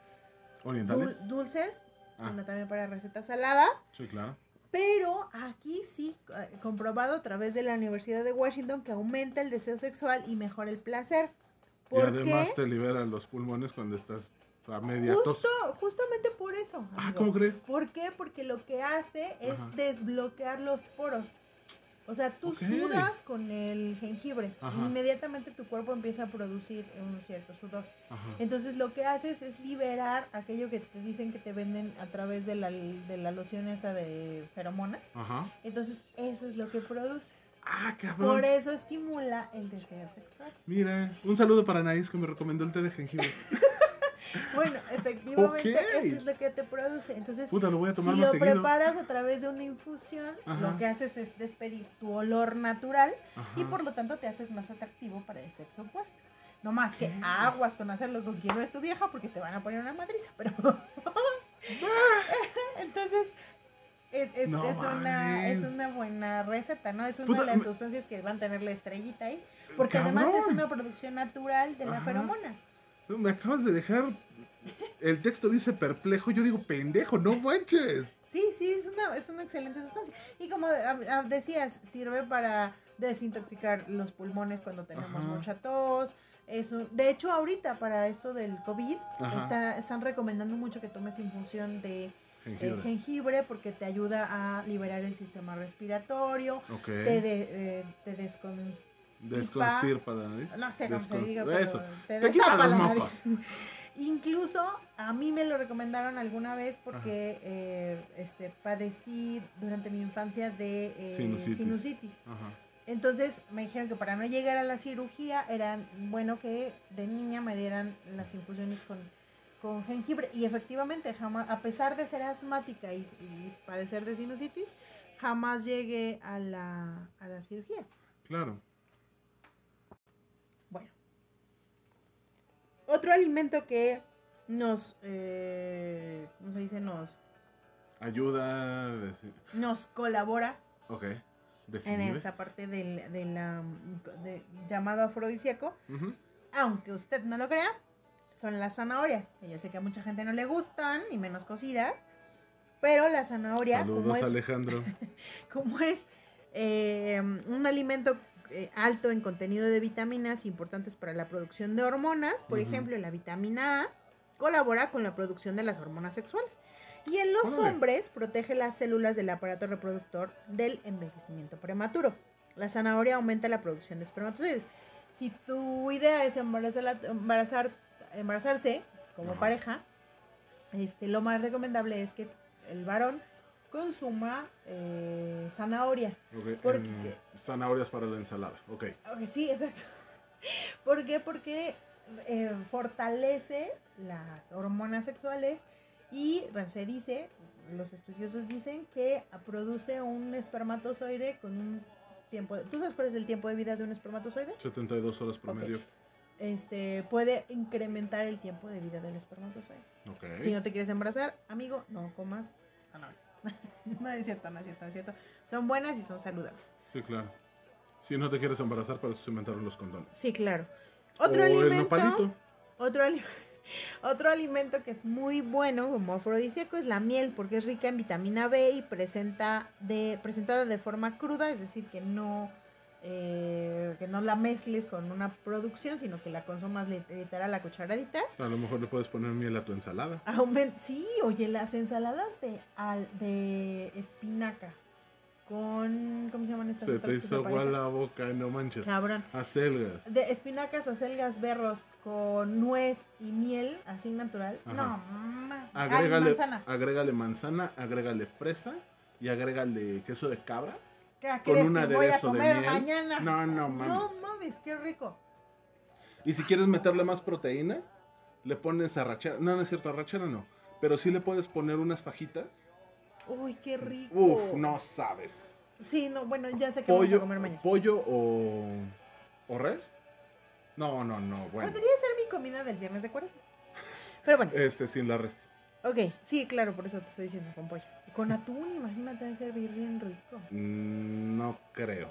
[SPEAKER 1] Orientales.
[SPEAKER 2] Dul- dulces,
[SPEAKER 1] Ah.
[SPEAKER 2] sino también para recetas saladas.
[SPEAKER 1] Sí, claro.
[SPEAKER 2] Pero aquí sí, eh, comprobado a través de la Universidad de Washington que aumenta el deseo sexual y mejora el placer.
[SPEAKER 1] Y además te libera los pulmones cuando estás a media tos.
[SPEAKER 2] Justo, justamente por eso.
[SPEAKER 1] Ah. ¿cómo crees?
[SPEAKER 2] ¿Por qué? Porque lo que hace es
[SPEAKER 1] Ajá.
[SPEAKER 2] desbloquear los poros. O sea, tú sudas con el jengibre.
[SPEAKER 1] Ajá.
[SPEAKER 2] Inmediatamente tu cuerpo empieza a producir un cierto sudor.
[SPEAKER 1] Ajá.
[SPEAKER 2] Entonces lo que haces es liberar aquello que te dicen que te venden a través de la, de la loción esta de feromonas.
[SPEAKER 1] Ajá.
[SPEAKER 2] Entonces eso es lo que produces.
[SPEAKER 1] Ah, cabrón.
[SPEAKER 2] Por eso estimula el deseo sexual.
[SPEAKER 1] Mira, un saludo para Anaís que me recomendó el té de jengibre.
[SPEAKER 2] Bueno, efectivamente eso es lo que te produce. Entonces
[SPEAKER 1] Puta, lo voy a tomar
[SPEAKER 2] si
[SPEAKER 1] más
[SPEAKER 2] lo
[SPEAKER 1] seguido.
[SPEAKER 2] preparas a través de una infusión,
[SPEAKER 1] Ajá.
[SPEAKER 2] lo que haces es despedir tu olor natural y por lo tanto te haces más atractivo para el sexo opuesto. No más que aguas con hacerlo con quien no es tu vieja porque te van a poner una madriza, pero entonces es, es,
[SPEAKER 1] No
[SPEAKER 2] es una, es una buena receta, ¿no? Es una
[SPEAKER 1] Puta,
[SPEAKER 2] de las sustancias que van a tener la estrellita ahí, porque además es una producción natural de la
[SPEAKER 1] Ajá.
[SPEAKER 2] feromona.
[SPEAKER 1] Me acabas de dejar. El texto dice perplejo. Yo digo pendejo, no manches.
[SPEAKER 2] Sí, sí, es una, es una excelente sustancia. Y como decías, sirve para desintoxicar los pulmones cuando tenemos
[SPEAKER 1] Ajá.
[SPEAKER 2] mucha tos. Es un- de hecho, ahorita para esto del COVID, está- están recomendando mucho que tomes infusión de eh,
[SPEAKER 1] Jengibre.
[SPEAKER 2] jengibre porque te ayuda a liberar el sistema respiratorio, te, de, eh, te
[SPEAKER 1] Desconstirpa la nariz.
[SPEAKER 2] no sé cómo se
[SPEAKER 1] Descon-
[SPEAKER 2] diga, pero
[SPEAKER 1] Eso.
[SPEAKER 2] te
[SPEAKER 1] Te quita los mocos.
[SPEAKER 2] Incluso a mí me lo recomendaron alguna vez porque eh, este, padecí durante mi infancia de eh,
[SPEAKER 1] Sinusitis.
[SPEAKER 2] sinusitis.
[SPEAKER 1] Ajá.
[SPEAKER 2] Entonces me dijeron que para no llegar a la cirugía era bueno que de niña me dieran las infusiones con, con jengibre. Y efectivamente, jamás, a pesar de ser asmática y, y padecer de sinusitis, jamás llegué a la, a la cirugía.
[SPEAKER 1] Claro.
[SPEAKER 2] Bueno. Otro alimento que nos, eh, ¿cómo se dice? Nos,
[SPEAKER 1] Ayuda.
[SPEAKER 2] nos colabora
[SPEAKER 1] Ok.
[SPEAKER 2] en
[SPEAKER 1] Desinhibe.
[SPEAKER 2] esta parte del, de la, de- llamado afrodisíaco. Aunque usted no lo crea, son las zanahorias. que Yo sé que a mucha gente no le gustan, ni menos cocidas. Pero la zanahoria, como
[SPEAKER 1] Saludos,
[SPEAKER 2] es
[SPEAKER 1] Alejandro.
[SPEAKER 2] como es eh, un alimento eh, alto en contenido de vitaminas importantes para la producción de hormonas, por ejemplo, la vitamina A colabora con la producción de las hormonas sexuales. Y en los
[SPEAKER 1] Órale.
[SPEAKER 2] hombres protege las células del aparato reproductor del envejecimiento prematuro. La zanahoria aumenta la producción de espermatozoides. Si tu idea es embarazar, embarazar, embarazarse como
[SPEAKER 1] Ajá.
[SPEAKER 2] pareja, este, lo más recomendable es que el varón consuma eh, zanahoria.
[SPEAKER 1] Ok,
[SPEAKER 2] ¿Por
[SPEAKER 1] em,
[SPEAKER 2] qué?
[SPEAKER 1] zanahorias para la ensalada. Ok.
[SPEAKER 2] Ok, sí, exacto. ¿Por qué? Porque eh, fortalece las hormonas sexuales y bueno, se dice, los estudiosos dicen que produce un espermatozoide con un tiempo. ¿Tú sabes cuál es el tiempo de vida de un espermatozoide?
[SPEAKER 1] 72 horas promedio.
[SPEAKER 2] Este puede incrementar el tiempo de vida del espermatozoide.
[SPEAKER 1] Ok.
[SPEAKER 2] Si no te quieres embarazar, amigo, no comas zanahorias. no es cierto, no es cierto, no es cierto. Son buenas y son saludables.
[SPEAKER 1] Sí, claro. Si no te quieres embarazar, para eso se inventaron los condones.
[SPEAKER 2] Sí, claro. Otro
[SPEAKER 1] o el
[SPEAKER 2] alimento.
[SPEAKER 1] nopalito.
[SPEAKER 2] Otro, otro alimento que es muy bueno como afrodisíaco es la miel, porque es rica en vitamina B y presenta de, presentada de forma cruda, es decir, que no, eh, que no la mezcles con una producción, sino que la consumas lit- literal a cucharaditas.
[SPEAKER 1] A lo mejor le puedes poner miel a tu ensalada.
[SPEAKER 2] Aumen- sí, oye, las ensaladas de, al- de espinaca con, ¿cómo se llaman estas
[SPEAKER 1] Se
[SPEAKER 2] otras
[SPEAKER 1] te hizo agua la boca, no manches.
[SPEAKER 2] Cabrón.
[SPEAKER 1] Acelgas.
[SPEAKER 2] De espinacas, acelgas, berros con nuez y miel, así natural.
[SPEAKER 1] Ajá.
[SPEAKER 2] No, ma- Ay,
[SPEAKER 1] Agrégale
[SPEAKER 2] manzana.
[SPEAKER 1] agrégale manzana, agrégale fresa y agrégale queso de cabra.
[SPEAKER 2] ¿Qué
[SPEAKER 1] con un aderezo de miel?
[SPEAKER 2] mañana?
[SPEAKER 1] No, no mames.
[SPEAKER 2] No mames, qué rico.
[SPEAKER 1] Y si quieres meterle más proteína, le pones arrachera. No, no es cierto, arrachera no. Pero sí le puedes poner unas fajitas.
[SPEAKER 2] Uy, qué rico.
[SPEAKER 1] Uf, no sabes.
[SPEAKER 2] Sí, no, bueno, ya sé que vamos a
[SPEAKER 1] Pollo,
[SPEAKER 2] comer mañana.
[SPEAKER 1] pollo o, o res. No, no, no, bueno.
[SPEAKER 2] Podría ser mi comida del viernes de cuaresma. Pero bueno,
[SPEAKER 1] Este sin la res.
[SPEAKER 2] ok, sí, claro, por eso te estoy diciendo con pollo. Con atún, imagínate, debe ser bien rico.
[SPEAKER 1] Mm, No creo.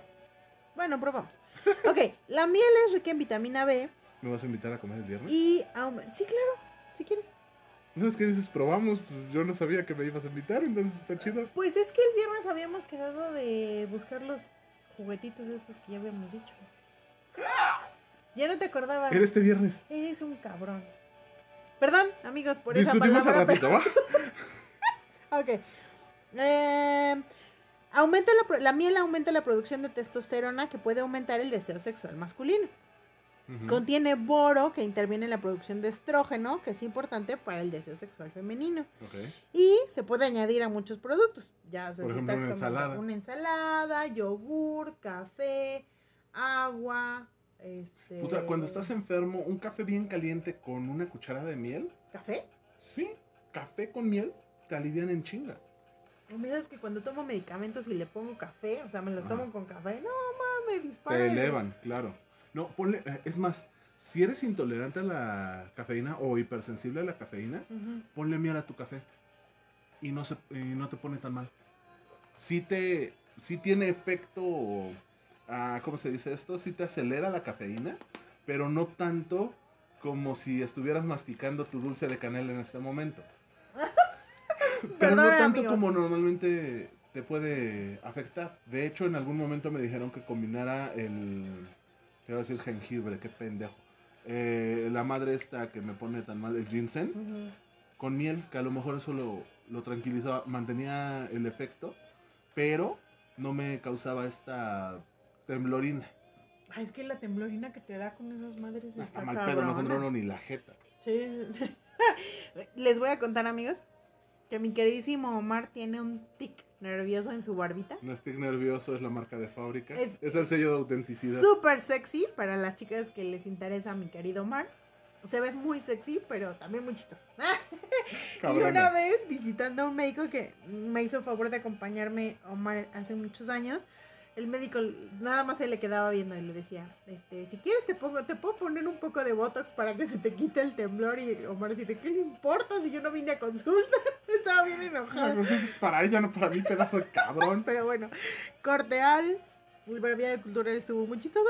[SPEAKER 2] Bueno, probamos. Ok, la miel es rica en vitamina B
[SPEAKER 1] ¿Me vas a invitar a comer el viernes?
[SPEAKER 2] y... aum- Sí, claro, si quieres.
[SPEAKER 1] No es que dices, probamos, pues yo no sabía que me ibas a invitar, entonces está chido.
[SPEAKER 2] Pues es que el viernes habíamos quedado de buscar los juguetitos estos que ya habíamos dicho. Ya no te acordabas.
[SPEAKER 1] Era este viernes.
[SPEAKER 2] Eres un cabrón. Perdón, amigos, por esa palabra.
[SPEAKER 1] al ratito, ¿va?
[SPEAKER 2] Ok. Eh, aumenta la, la miel aumenta la producción de testosterona que puede aumentar el deseo sexual masculino. Contiene boro que interviene en la producción de estrógeno, que es importante para el deseo sexual femenino. Y se puede añadir a muchos productos. Ya, o sea,
[SPEAKER 1] Por
[SPEAKER 2] si
[SPEAKER 1] ejemplo,
[SPEAKER 2] estás
[SPEAKER 1] una ensalada.
[SPEAKER 2] una ensalada, yogur, café, agua, este...
[SPEAKER 1] Puta, cuando estás enfermo, un café bien caliente con una cucharada de miel,
[SPEAKER 2] ¿Café?
[SPEAKER 1] sí, café con miel, te alivian en chinga.
[SPEAKER 2] Es que cuando tomo medicamentos y le pongo café, o sea, me los
[SPEAKER 1] Ajá.
[SPEAKER 2] tomo con café, no mames, dispara.
[SPEAKER 1] Te
[SPEAKER 2] el-
[SPEAKER 1] elevan, claro. No, ponle, eh, es más, si eres intolerante a la cafeína o hipersensible a la cafeína,
[SPEAKER 2] Ujú.
[SPEAKER 1] ponle miel a tu café y no se y no te pone tan mal. Sí te sí tiene efecto ah, ¿cómo se dice esto? Sí te acelera la cafeína, pero no tanto como si estuvieras masticando tu dulce de canela en este momento. Pero no tanto
[SPEAKER 2] amigo.
[SPEAKER 1] como normalmente te puede afectar. De hecho, en algún momento me dijeron que combinara el a decir jengibre, qué pendejo. Eh, la madre esta que me pone tan mal, el ginseng con miel, que a lo mejor eso lo, lo tranquilizaba, mantenía el efecto, pero no me causaba esta temblorina.
[SPEAKER 2] Ay, es que la temblorina que te da con esas madres está,
[SPEAKER 1] Hasta mal pedo, no controlo ni la jeta.
[SPEAKER 2] Sí. Les voy a contar, amigos, que mi queridísimo Omar tiene un tic nervioso en su barbita.
[SPEAKER 1] No estoy nervioso, es la marca de fábrica.
[SPEAKER 2] Es-
[SPEAKER 1] Es, el sello de autenticidad.
[SPEAKER 2] Súper sexy para las chicas que les interesa mi querido Omar. Se ve muy sexy, pero también muy chistoso. Y una vez visitando a un médico que me hizo favor de acompañarme Omar hace muchos años, el médico nada más se le quedaba viendo y le decía, este, si quieres te pongo, te puedo poner un poco de botox para que se te quite el temblor y Omar decía, ¿qué le importa si yo no vine a consulta? Estaba bien enojado.
[SPEAKER 1] es para ella, no para mí, pedazo de cabrón.
[SPEAKER 2] Pero bueno, corteal, el breviario cultural estuvo muy chistoso.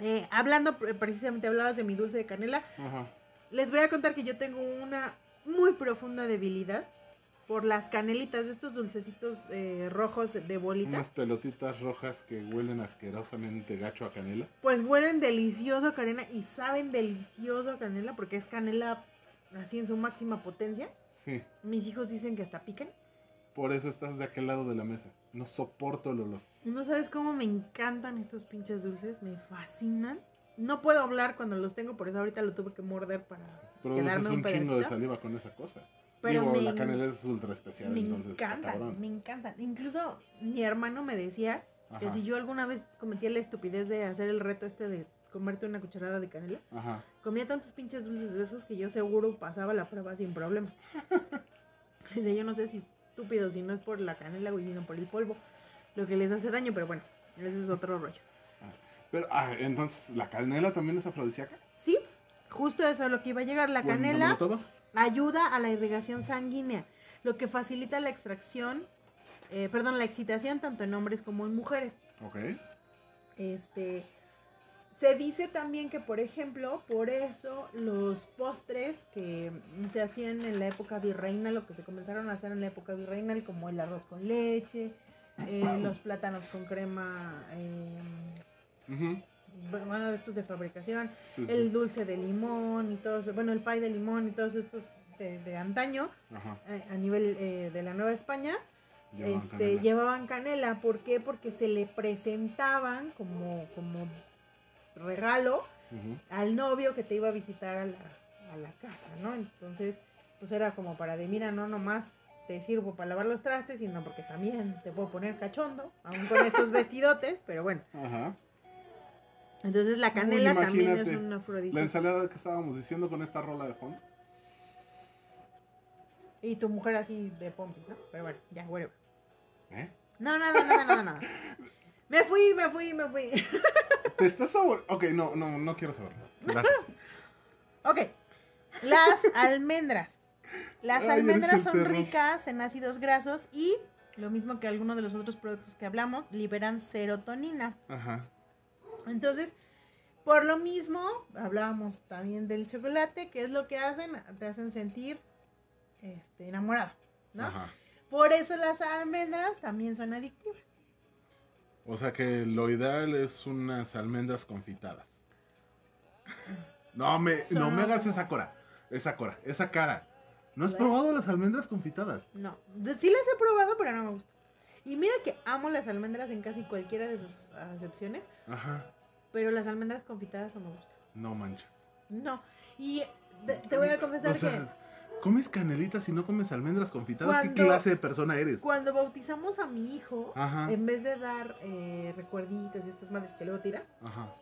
[SPEAKER 2] Eh, hablando, pre- precisamente hablabas de mi dulce de canela.
[SPEAKER 1] Ajá.
[SPEAKER 2] Les voy a contar que yo tengo una muy profunda debilidad por las canelitas, estos dulcecitos eh, rojos de bolita.
[SPEAKER 1] Unas pelotitas rojas que huelen asquerosamente gacho a canela.
[SPEAKER 2] Pues huelen delicioso a canela y saben delicioso a canela porque es canela así en su máxima potencia.
[SPEAKER 1] Sí,
[SPEAKER 2] Mis hijos dicen que hasta pican.
[SPEAKER 1] por eso estás de aquel lado de la mesa. No soporto el olor.
[SPEAKER 2] No sabes cómo me encantan estos pinches dulces, me fascinan. No puedo hablar cuando los tengo, por eso ahorita lo tuve que morder para
[SPEAKER 1] Produces
[SPEAKER 2] quedarme un
[SPEAKER 1] un chingo de saliva con esa cosa.
[SPEAKER 2] Pero
[SPEAKER 1] Digo,
[SPEAKER 2] me,
[SPEAKER 1] la canela es ultra especial,
[SPEAKER 2] me
[SPEAKER 1] entonces
[SPEAKER 2] encantan, me encantan. Incluso mi hermano me decía que si yo alguna vez cometía la estupidez de hacer el reto este de comerte una cucharada de canela,
[SPEAKER 1] ajá.
[SPEAKER 2] comía tantos pinches dulces de esos que yo seguro pasaba la prueba sin problema. Yo no sé si estúpido, si no es por la canela, güey, sino por el polvo, lo que les hace daño, pero bueno, ese es otro rollo.
[SPEAKER 1] Pero, ah, entonces, ¿la canela también es afrodisíaca?
[SPEAKER 2] Sí, justo eso es lo que iba a llegar. La canela
[SPEAKER 1] Cuéntamelo todo.
[SPEAKER 2] Ayuda a la irrigación sanguínea, lo que facilita la extracción, eh, perdón, la excitación tanto en hombres como en mujeres.
[SPEAKER 1] Ok.
[SPEAKER 2] Este, se dice también que, por ejemplo, por eso los postres que se hacían en la época virreina, lo que se comenzaron a hacer en la época virreina, como el arroz con leche, eh, los plátanos con crema, eh. Bueno, estos de fabricación,
[SPEAKER 1] Sí, sí.
[SPEAKER 2] el dulce de limón y todos, bueno, el pay de limón y todos estos de, de antaño
[SPEAKER 1] Ajá.
[SPEAKER 2] eh, a nivel eh, de la Nueva España,
[SPEAKER 1] Llevan
[SPEAKER 2] este,
[SPEAKER 1] canela.
[SPEAKER 2] llevaban canela. ¿Por qué? Porque se le presentaban como, como regalo al novio que te iba a visitar a la, a la casa, ¿no? Entonces, pues era como para de, mira, no nomás te sirvo para lavar los trastes, sino porque también te puedo poner cachondo, aún con estos vestidotes, pero bueno.
[SPEAKER 1] Ajá.
[SPEAKER 2] Entonces la canela también es un
[SPEAKER 1] La
[SPEAKER 2] afrodisíaco.
[SPEAKER 1] ensalada que estábamos diciendo con esta rola de fondo.
[SPEAKER 2] Y tu mujer así de pompis, ¿no? Pero bueno, ya, whatever.
[SPEAKER 1] ¿Eh?
[SPEAKER 2] No, nada, nada, nada, nada. Me fui, me fui, me fui.
[SPEAKER 1] ¿Te estás sabor? Ok, no, no, no quiero saberlo. Gracias.
[SPEAKER 2] Ok. Las almendras. Las
[SPEAKER 1] Ay,
[SPEAKER 2] almendras son ricas en ácidos grasos y, lo mismo que algunos de los otros productos que hablamos, liberan serotonina.
[SPEAKER 1] Ajá.
[SPEAKER 2] Entonces, Por lo mismo, hablábamos también del chocolate, que es lo que hacen, te hacen sentir este, enamorado, ¿no?
[SPEAKER 1] Ajá.
[SPEAKER 2] Por eso las almendras también son adictivas.
[SPEAKER 1] O sea que lo ideal es unas almendras confitadas. No me, no me hagas esa cora, esa cora, esa cara. ¿No has probado las almendras confitadas?
[SPEAKER 2] No, sí las he probado, pero no me gusta. Y mira que amo las almendras en casi cualquiera de sus acepciones,
[SPEAKER 1] Ajá.
[SPEAKER 2] Pero las almendras confitadas no me gustan.
[SPEAKER 1] No manches.
[SPEAKER 2] No. Y te voy a confesar
[SPEAKER 1] O sea, comes canelitas y no comes almendras confitadas. ¿Qué clase de persona eres?
[SPEAKER 2] que cuando bautizamos a mi hijo,
[SPEAKER 1] Ajá.
[SPEAKER 2] en vez de dar eh, recuerditos y estas madres que luego tiras,
[SPEAKER 1] Ajá.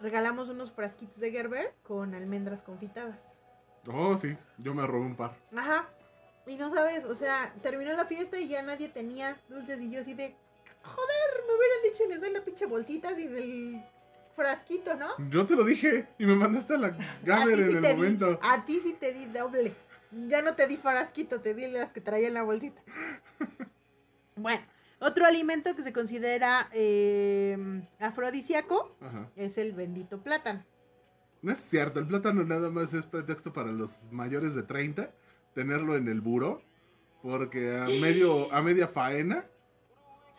[SPEAKER 2] regalamos unos frasquitos de Gerber con almendras confitadas.
[SPEAKER 1] Oh, sí, yo me robé un par.
[SPEAKER 2] Ajá. Y no sabes, o sea, terminó la fiesta y ya nadie tenía dulces y yo así de, joder, me hubieran dicho les doy la pinche bolsita sin el frasquito, ¿no?
[SPEAKER 1] Yo te lo dije y me mandaste a la Gamer en
[SPEAKER 2] sí
[SPEAKER 1] el
[SPEAKER 2] te di-
[SPEAKER 1] momento.
[SPEAKER 2] a ti sí te di doble. Ya no te di frasquito, te di las que traía en la bolsita. Bueno, otro alimento que se considera eh, afrodisíaco
[SPEAKER 1] Ajá.
[SPEAKER 2] es el bendito plátano.
[SPEAKER 1] No es cierto, el plátano nada más es pretexto para los mayores de 30 tenerlo en el buro, porque a medio a media faena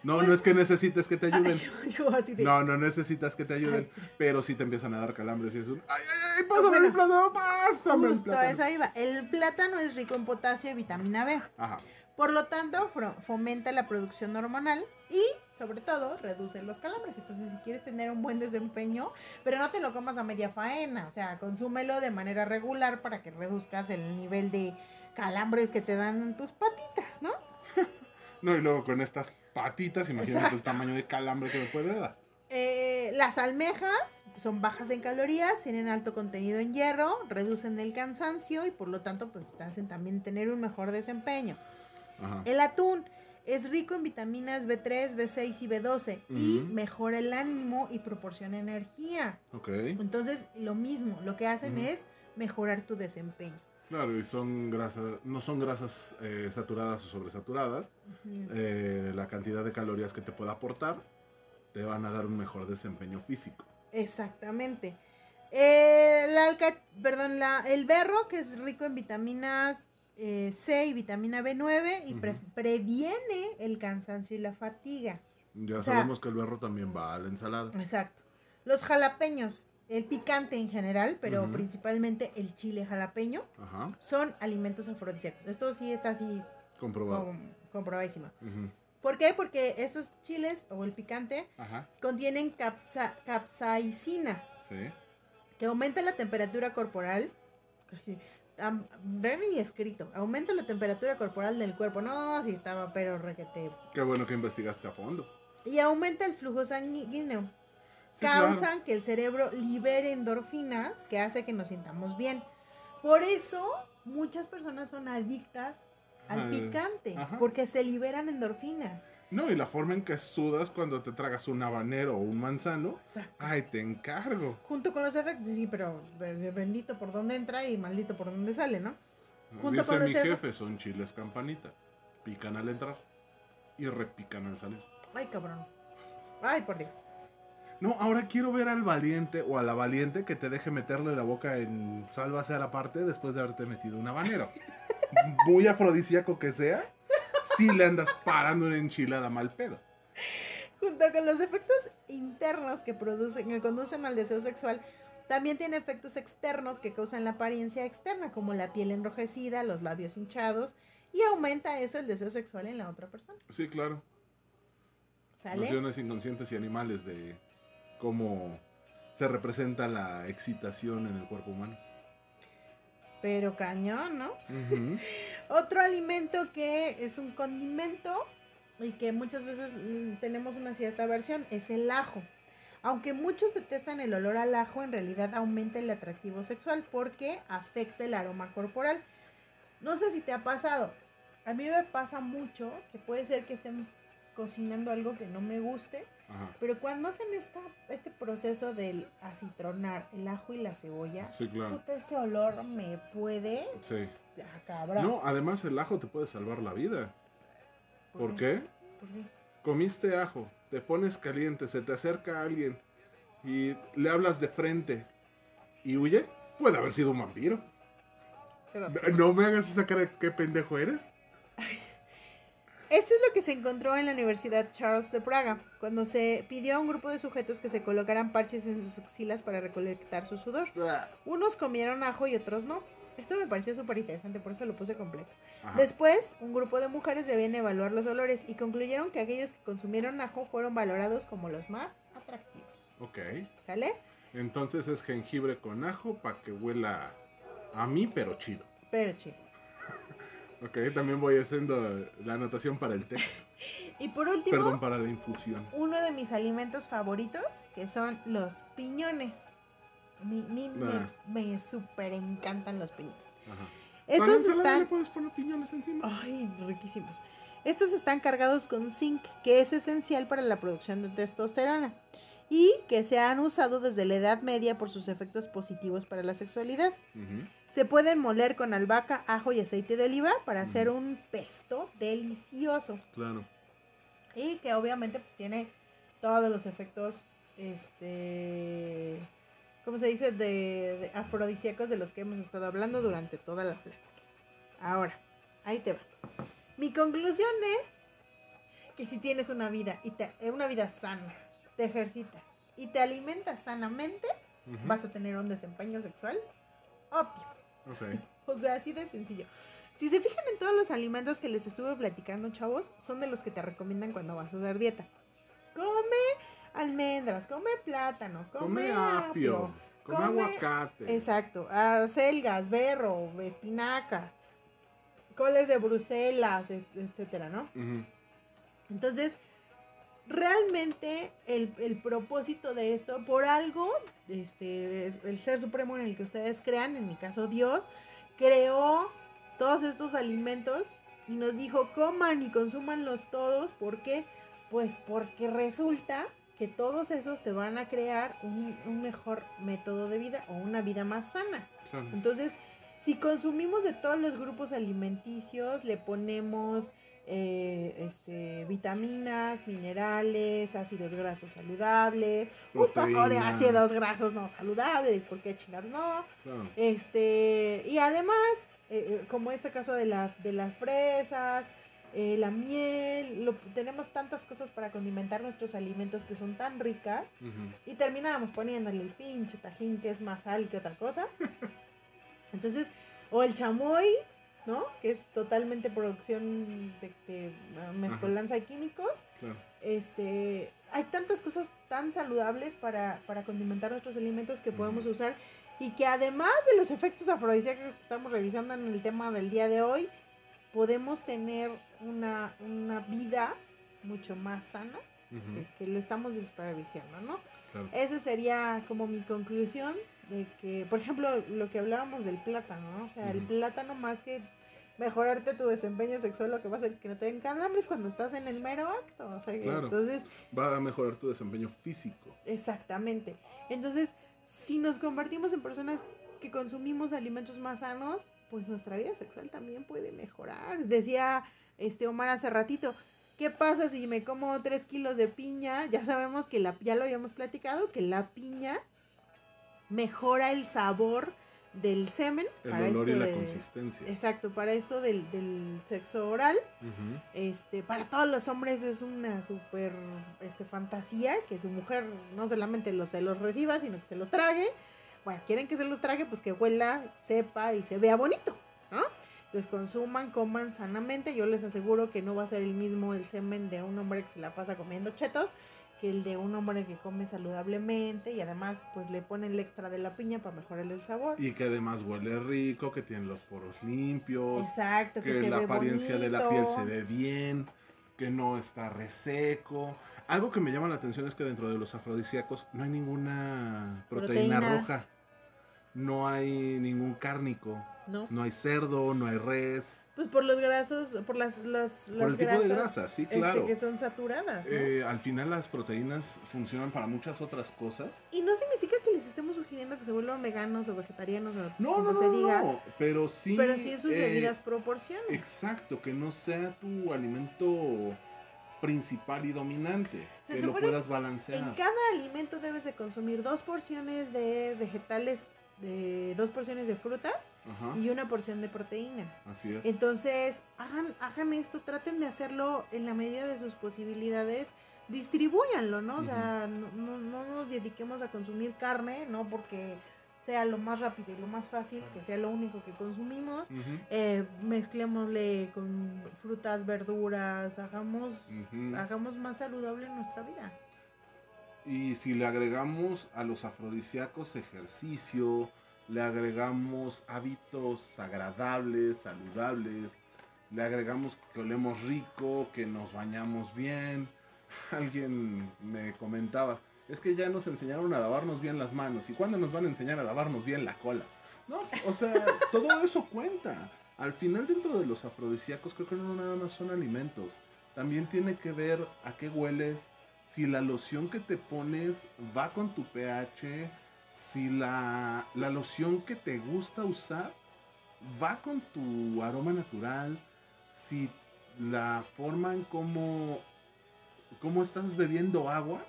[SPEAKER 1] no,
[SPEAKER 2] Pues-
[SPEAKER 1] no es que necesites que te ayuden.
[SPEAKER 2] Ay, yo así de,
[SPEAKER 1] No, no necesitas que te ayuden,
[SPEAKER 2] Ay.
[SPEAKER 1] pero sí te empiezan a dar calambres y es un ay ay ay, pásame
[SPEAKER 2] Bueno,
[SPEAKER 1] el plátano, pásame el
[SPEAKER 2] justo a
[SPEAKER 1] plátano.
[SPEAKER 2] eso iba. El plátano es rico en potasio y vitamina B.
[SPEAKER 1] Ajá.
[SPEAKER 2] Por lo tanto, fomenta la producción hormonal y, sobre todo, reduce los calambres. Entonces, si quieres tener un buen desempeño, pero no te lo comas a media faena, o sea, consúmelo de manera regular para que reduzcas el nivel de calambres que te dan tus patitas, ¿no?
[SPEAKER 1] No, y luego con estas patitas, imagínate el tamaño de calambre que me puede dar.
[SPEAKER 2] Eh, las almejas son bajas en calorías, tienen alto contenido en hierro, reducen el cansancio y por lo tanto pues te hacen también tener un mejor desempeño.
[SPEAKER 1] Ajá.
[SPEAKER 2] El atún es rico en vitaminas B3, B6 y B12 y mejora el ánimo y proporciona energía. Entonces, lo mismo, lo que hacen es mejorar tu desempeño.
[SPEAKER 1] Claro, y son grasas, no son grasas eh, saturadas o sobresaturadas. Eh, la cantidad de calorías que te pueda aportar te van a dar un mejor desempeño físico.
[SPEAKER 2] Exactamente. Eh, la alca- perdón, la, el berro, que es rico en vitaminas eh, C y vitamina B9 y pre- previene el cansancio y la fatiga.
[SPEAKER 1] Ya
[SPEAKER 2] O sea-
[SPEAKER 1] sabemos que el berro también va a la ensalada.
[SPEAKER 2] Exacto. Los jalapeños, el picante en general, pero principalmente el chile jalapeño,
[SPEAKER 1] Ajá,
[SPEAKER 2] son alimentos afrodisíacos. Esto sí está así
[SPEAKER 1] comprobado.
[SPEAKER 2] com- comprobadísimo. ¿Por qué? Porque estos chiles o el picante
[SPEAKER 1] Ajá,
[SPEAKER 2] contienen capsa- capsaicina,
[SPEAKER 1] sí.
[SPEAKER 2] que aumenta la temperatura corporal. Ve mi escrito, aumenta la temperatura corporal del cuerpo. No, si estaba pero requete.
[SPEAKER 1] Qué bueno que investigaste a fondo.
[SPEAKER 2] Y aumenta el flujo sanguíneo.
[SPEAKER 1] Sí, claro.
[SPEAKER 2] causan que el cerebro libere endorfinas que hace que nos sintamos bien. Por eso muchas personas son adictas al
[SPEAKER 1] Al-
[SPEAKER 2] picante,
[SPEAKER 1] ajá.
[SPEAKER 2] porque se liberan endorfinas.
[SPEAKER 1] No, y la forma en que sudas cuando te tragas un habanero o un manzano,
[SPEAKER 2] Exacto.
[SPEAKER 1] ay, te encargo.
[SPEAKER 2] Junto con los efectos, sí, pero desde bendito por donde entra y maldito por donde sale, ¿no? Junto
[SPEAKER 1] Dice
[SPEAKER 2] con los
[SPEAKER 1] mi
[SPEAKER 2] efe-
[SPEAKER 1] jefe, son chiles campanita. Pican al entrar y repican al salir.
[SPEAKER 2] Ay, cabrón. Ay, por Dios.
[SPEAKER 1] No, ahora quiero ver al valiente o a la valiente que te deje meterle la boca en sálvase a la parte después de haberte metido un habanero. Muy afrodisíaco que sea, si le andas parando una enchilada mal pedo.
[SPEAKER 2] Junto con los efectos internos que producen, que conducen al deseo sexual, también tiene efectos externos que causan la apariencia externa, como la piel enrojecida, los labios hinchados, y aumenta eso el deseo sexual en la otra persona.
[SPEAKER 1] Sí, claro.
[SPEAKER 2] ¿Sale?
[SPEAKER 1] Nociones inconscientes y animales de cómo se representa la excitación en el cuerpo humano.
[SPEAKER 2] Pero cañón, ¿no? Otro alimento que es un condimento y que muchas veces mm, tenemos una cierta aversión es el ajo. Aunque muchos detestan el olor al ajo, en realidad aumenta el atractivo sexual porque afecta el aroma corporal. No sé si te ha pasado. A mí me pasa mucho que puede ser que estén cocinando algo que no me guste,
[SPEAKER 1] Ajá.
[SPEAKER 2] pero cuando hacen esta, este proceso del acitronar el ajo y la cebolla,
[SPEAKER 1] Sí, claro.
[SPEAKER 2] puta, ese olor me puede...
[SPEAKER 1] Sí.
[SPEAKER 2] Ah, cabrón.
[SPEAKER 1] No, además el ajo te puede salvar la vida. ¿Por qué?
[SPEAKER 2] ¿Por qué?
[SPEAKER 1] Comiste ajo, te pones caliente, se te acerca alguien y le hablas de frente y huye, puede haber sido un vampiro.
[SPEAKER 2] Pero-
[SPEAKER 1] No me hagas esa cara de qué pendejo eres.
[SPEAKER 2] Esto es lo que se encontró en la Universidad Charles de Praga, cuando se pidió a un grupo de sujetos que se colocaran parches en sus axilas para recolectar su sudor. Unos comieron ajo y otros no. Esto me pareció súper interesante, por eso lo puse completo.
[SPEAKER 1] Ajá.
[SPEAKER 2] Después, un grupo de mujeres debían evaluar los olores y concluyeron que aquellos que consumieron ajo fueron valorados como los más atractivos.
[SPEAKER 1] Ok.
[SPEAKER 2] ¿Sale?
[SPEAKER 1] Entonces es jengibre con ajo para que huela a mí, pero chido.
[SPEAKER 2] Pero chido.
[SPEAKER 1] Ok, también voy haciendo la anotación para el té.
[SPEAKER 2] Y por último,
[SPEAKER 1] Perdón, para la infusión.
[SPEAKER 2] uno de mis alimentos favoritos, que son los piñones. Mi, mi-
[SPEAKER 1] Ah.
[SPEAKER 2] me, me súper encantan los piñones.
[SPEAKER 1] Ajá. ¿A la
[SPEAKER 2] Estos
[SPEAKER 1] ensalada le
[SPEAKER 2] están...
[SPEAKER 1] puedes poner piñones encima?
[SPEAKER 2] Ay, riquísimos. Estos están cargados con zinc, que es esencial para la producción de testosterona y que se han usado desde la Edad Media por sus efectos positivos para la sexualidad. Se pueden moler con albahaca, ajo y aceite de oliva para hacer un pesto delicioso
[SPEAKER 1] Claro.
[SPEAKER 2] y que obviamente pues tiene todos los efectos este ¿cómo se dice? De, de afrodisíacos de los que hemos estado hablando durante toda la plática. Ahora, ahí te va. Mi conclusión es que si tienes una vida y te- una vida sana, te ejercitas y te alimentas sanamente, vas a tener un desempeño sexual óptimo.
[SPEAKER 1] Ok.
[SPEAKER 2] O sea, así de sencillo. Si se fijan en todos los alimentos que les estuve platicando, chavos, son de los que te recomiendan cuando vas a hacer dieta. Come almendras, come plátano, come,
[SPEAKER 1] Come apio. Come,
[SPEAKER 2] come-
[SPEAKER 1] aguacate.
[SPEAKER 2] Exacto, acelgas, berro, espinacas, coles de Bruselas, et- etcétera, ¿no? Entonces, realmente el, el propósito de esto, por algo, este, el ser supremo en el que ustedes crean, en mi caso Dios, creó todos estos alimentos y nos dijo coman y consúmanlos todos. ¿Por qué? Pues porque resulta que todos esos te van a crear un, un mejor método de vida o una vida más sana.
[SPEAKER 1] Claro.
[SPEAKER 2] Entonces, si consumimos de todos los grupos alimenticios, le ponemos eh, este, vitaminas, minerales, ácidos grasos saludables, un poco de ácidos grasos no saludables, porque chingados no.
[SPEAKER 1] Claro.
[SPEAKER 2] Este, y además, eh, eh, como este caso de, la- de las fresas, eh, la miel, lo- tenemos tantas cosas para condimentar nuestros alimentos que son tan ricas y terminábamos poniéndole el pinche tajín que es más sal que otra cosa. Entonces, o el chamoy, ¿no? Que es totalmente producción de, de uh, mezcolanza de químicos.
[SPEAKER 1] Claro.
[SPEAKER 2] Este, hay tantas cosas tan saludables para, para condimentar nuestros alimentos que podemos usar y que además de los efectos afrodisíacos que estamos revisando en el tema del día de hoy, podemos tener una, una vida mucho más sana que, que lo estamos desperdiciando, ¿no?
[SPEAKER 1] Claro.
[SPEAKER 2] Esa sería como mi conclusión de que, por ejemplo, lo que hablábamos del plátano, ¿no? O sea, el plátano más que mejorarte tu desempeño sexual, lo que va a hacer es que no te den calambres cuando estás en el mero acto. O sea,
[SPEAKER 1] Claro.
[SPEAKER 2] entonces,
[SPEAKER 1] Va a mejorar tu desempeño físico.
[SPEAKER 2] exactamente. Entonces, si nos convertimos en personas que consumimos alimentos más sanos, pues nuestra vida sexual también puede mejorar. Decía este Omar hace ratito, ¿qué pasa si me como tres kilos de piña? Ya sabemos que la, ya lo habíamos platicado, que la piña mejora el sabor del semen.
[SPEAKER 1] El
[SPEAKER 2] para
[SPEAKER 1] olor y
[SPEAKER 2] esto
[SPEAKER 1] la
[SPEAKER 2] de-
[SPEAKER 1] consistencia.
[SPEAKER 2] Exacto, para esto del, del sexo oral. Este, para todos los hombres es una súper este, fantasía que su mujer no solamente los, se los reciba, sino que se los trague. Bueno, quieren que se los trague, pues que huela, sepa y se vea bonito, ¿no? Entonces consuman, coman sanamente. Yo les aseguro que no va a ser el mismo el semen de un hombre que se la pasa comiendo chetos que el de un hombre que come saludablemente y además pues le ponen el extra de la piña para mejorar el sabor.
[SPEAKER 1] Y que además huele rico, que tiene los poros limpios,
[SPEAKER 2] Exacto, que,
[SPEAKER 1] que
[SPEAKER 2] se
[SPEAKER 1] la
[SPEAKER 2] ve
[SPEAKER 1] apariencia de la piel se ve bien, que no está reseco. Algo que me llama la atención es que dentro de los afrodisíacos no hay ninguna proteína,
[SPEAKER 2] Proteína.
[SPEAKER 1] roja. No hay ningún cárnico.
[SPEAKER 2] ¿no?
[SPEAKER 1] No hay cerdo, no hay res.
[SPEAKER 2] Pues por los grasos, por las, las, las
[SPEAKER 1] Por el tipo
[SPEAKER 2] grasas
[SPEAKER 1] de grasa, sí,
[SPEAKER 2] este,
[SPEAKER 1] claro.
[SPEAKER 2] que son saturadas, ¿no?
[SPEAKER 1] Eh, al final las proteínas funcionan para muchas otras cosas.
[SPEAKER 2] Y no significa que les estemos sugiriendo que se vuelvan veganos o vegetarianos o
[SPEAKER 1] No,
[SPEAKER 2] como
[SPEAKER 1] no,
[SPEAKER 2] se
[SPEAKER 1] no,
[SPEAKER 2] diga,
[SPEAKER 1] no, pero sí.
[SPEAKER 2] pero sí en sus
[SPEAKER 1] eh,
[SPEAKER 2] debidas proporciones.
[SPEAKER 1] Exacto, que no sea tu alimento principal y dominante,
[SPEAKER 2] Se
[SPEAKER 1] que lo puedas balancear.
[SPEAKER 2] En cada alimento debes de consumir dos porciones de vegetales, de dos porciones de frutas
[SPEAKER 1] Ajá,
[SPEAKER 2] y una porción de proteína.
[SPEAKER 1] así es.
[SPEAKER 2] Entonces, hagan, hagan esto, traten de hacerlo en la medida de sus posibilidades, distribúyanlo, ¿no? O sea, no, no, no nos dediquemos a consumir carne, no porque sea lo más rápido y lo más fácil, que sea lo único que consumimos. Eh, mezclémosle con frutas, verduras, hagamos, hagamos más saludable nuestra vida.
[SPEAKER 1] Y si le agregamos a los afrodisíacos ejercicio, le agregamos hábitos agradables, saludables, le agregamos que olemos rico, que nos bañamos bien. Alguien me comentaba, es que ya nos enseñaron a lavarnos bien las manos. ¿Y cuándo nos van a enseñar a lavarnos bien la cola? No, o sea, todo eso cuenta. Al final dentro de los afrodisíacos creo que no nada más son alimentos. También tiene que ver a qué hueles, si la loción que te pones va con tu pH, si la, la loción que te gusta usar va con tu aroma natural, si la forma en cómo, cómo estás bebiendo agua,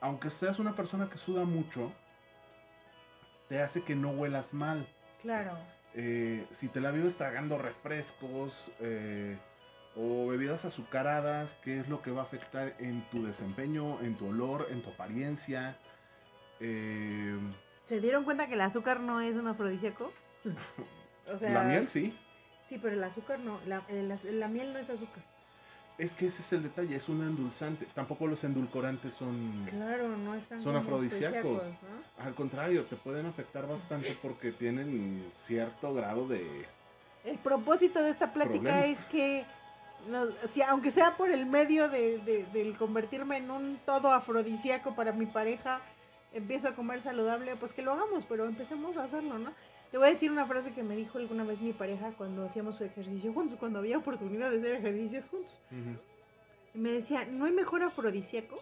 [SPEAKER 1] aunque seas una persona que suda mucho, te hace que no huelas mal.
[SPEAKER 2] Claro.
[SPEAKER 1] Eh, si te la vives tragando refrescos eh, o bebidas azucaradas, ¿qué es lo que va a afectar en tu desempeño, en tu olor, en tu apariencia? Eh,
[SPEAKER 2] ¿Se dieron cuenta que el azúcar no es un afrodisíaco? O sea,
[SPEAKER 1] la miel sí.
[SPEAKER 2] Sí, pero el azúcar no. La, la miel no es azúcar.
[SPEAKER 1] Es que ese es el detalle, es un endulzante. Tampoco los endulcorantes son...
[SPEAKER 2] Claro, no están
[SPEAKER 1] Son afrodisíacos.
[SPEAKER 2] ¿no?
[SPEAKER 1] Al contrario, te pueden afectar bastante porque tienen cierto grado de...
[SPEAKER 2] El propósito de esta plática
[SPEAKER 1] Problema.
[SPEAKER 2] es que, no- si, aunque sea por el medio de, de- del convertirme en un todo afrodisíaco para mi pareja, empiezo a comer saludable, pues que lo hagamos, pero empecemos a hacerlo, ¿no? Te voy a decir una frase que me dijo alguna vez mi pareja cuando hacíamos su ejercicio juntos, cuando había oportunidad de hacer ejercicios juntos. Y me decía, no hay mejor afrodisíaco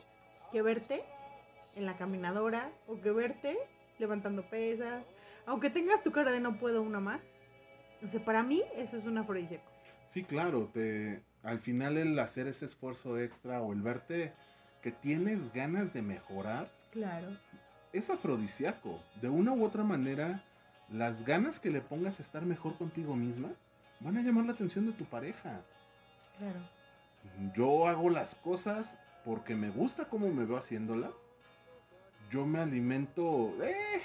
[SPEAKER 2] que verte en la caminadora o que verte levantando pesas, aunque tengas tu cara de no puedo una más. O sea, para mí eso es un afrodisíaco.
[SPEAKER 1] Sí, claro, te, al final el hacer ese esfuerzo extra o el verte que tienes ganas de mejorar
[SPEAKER 2] Claro.
[SPEAKER 1] es afrodisíaco. De una u otra manera, las ganas que le pongas a estar mejor contigo misma van a llamar la atención de tu pareja.
[SPEAKER 2] Claro.
[SPEAKER 1] Yo hago las cosas porque me gusta cómo me veo haciéndolas. Yo me alimento eh,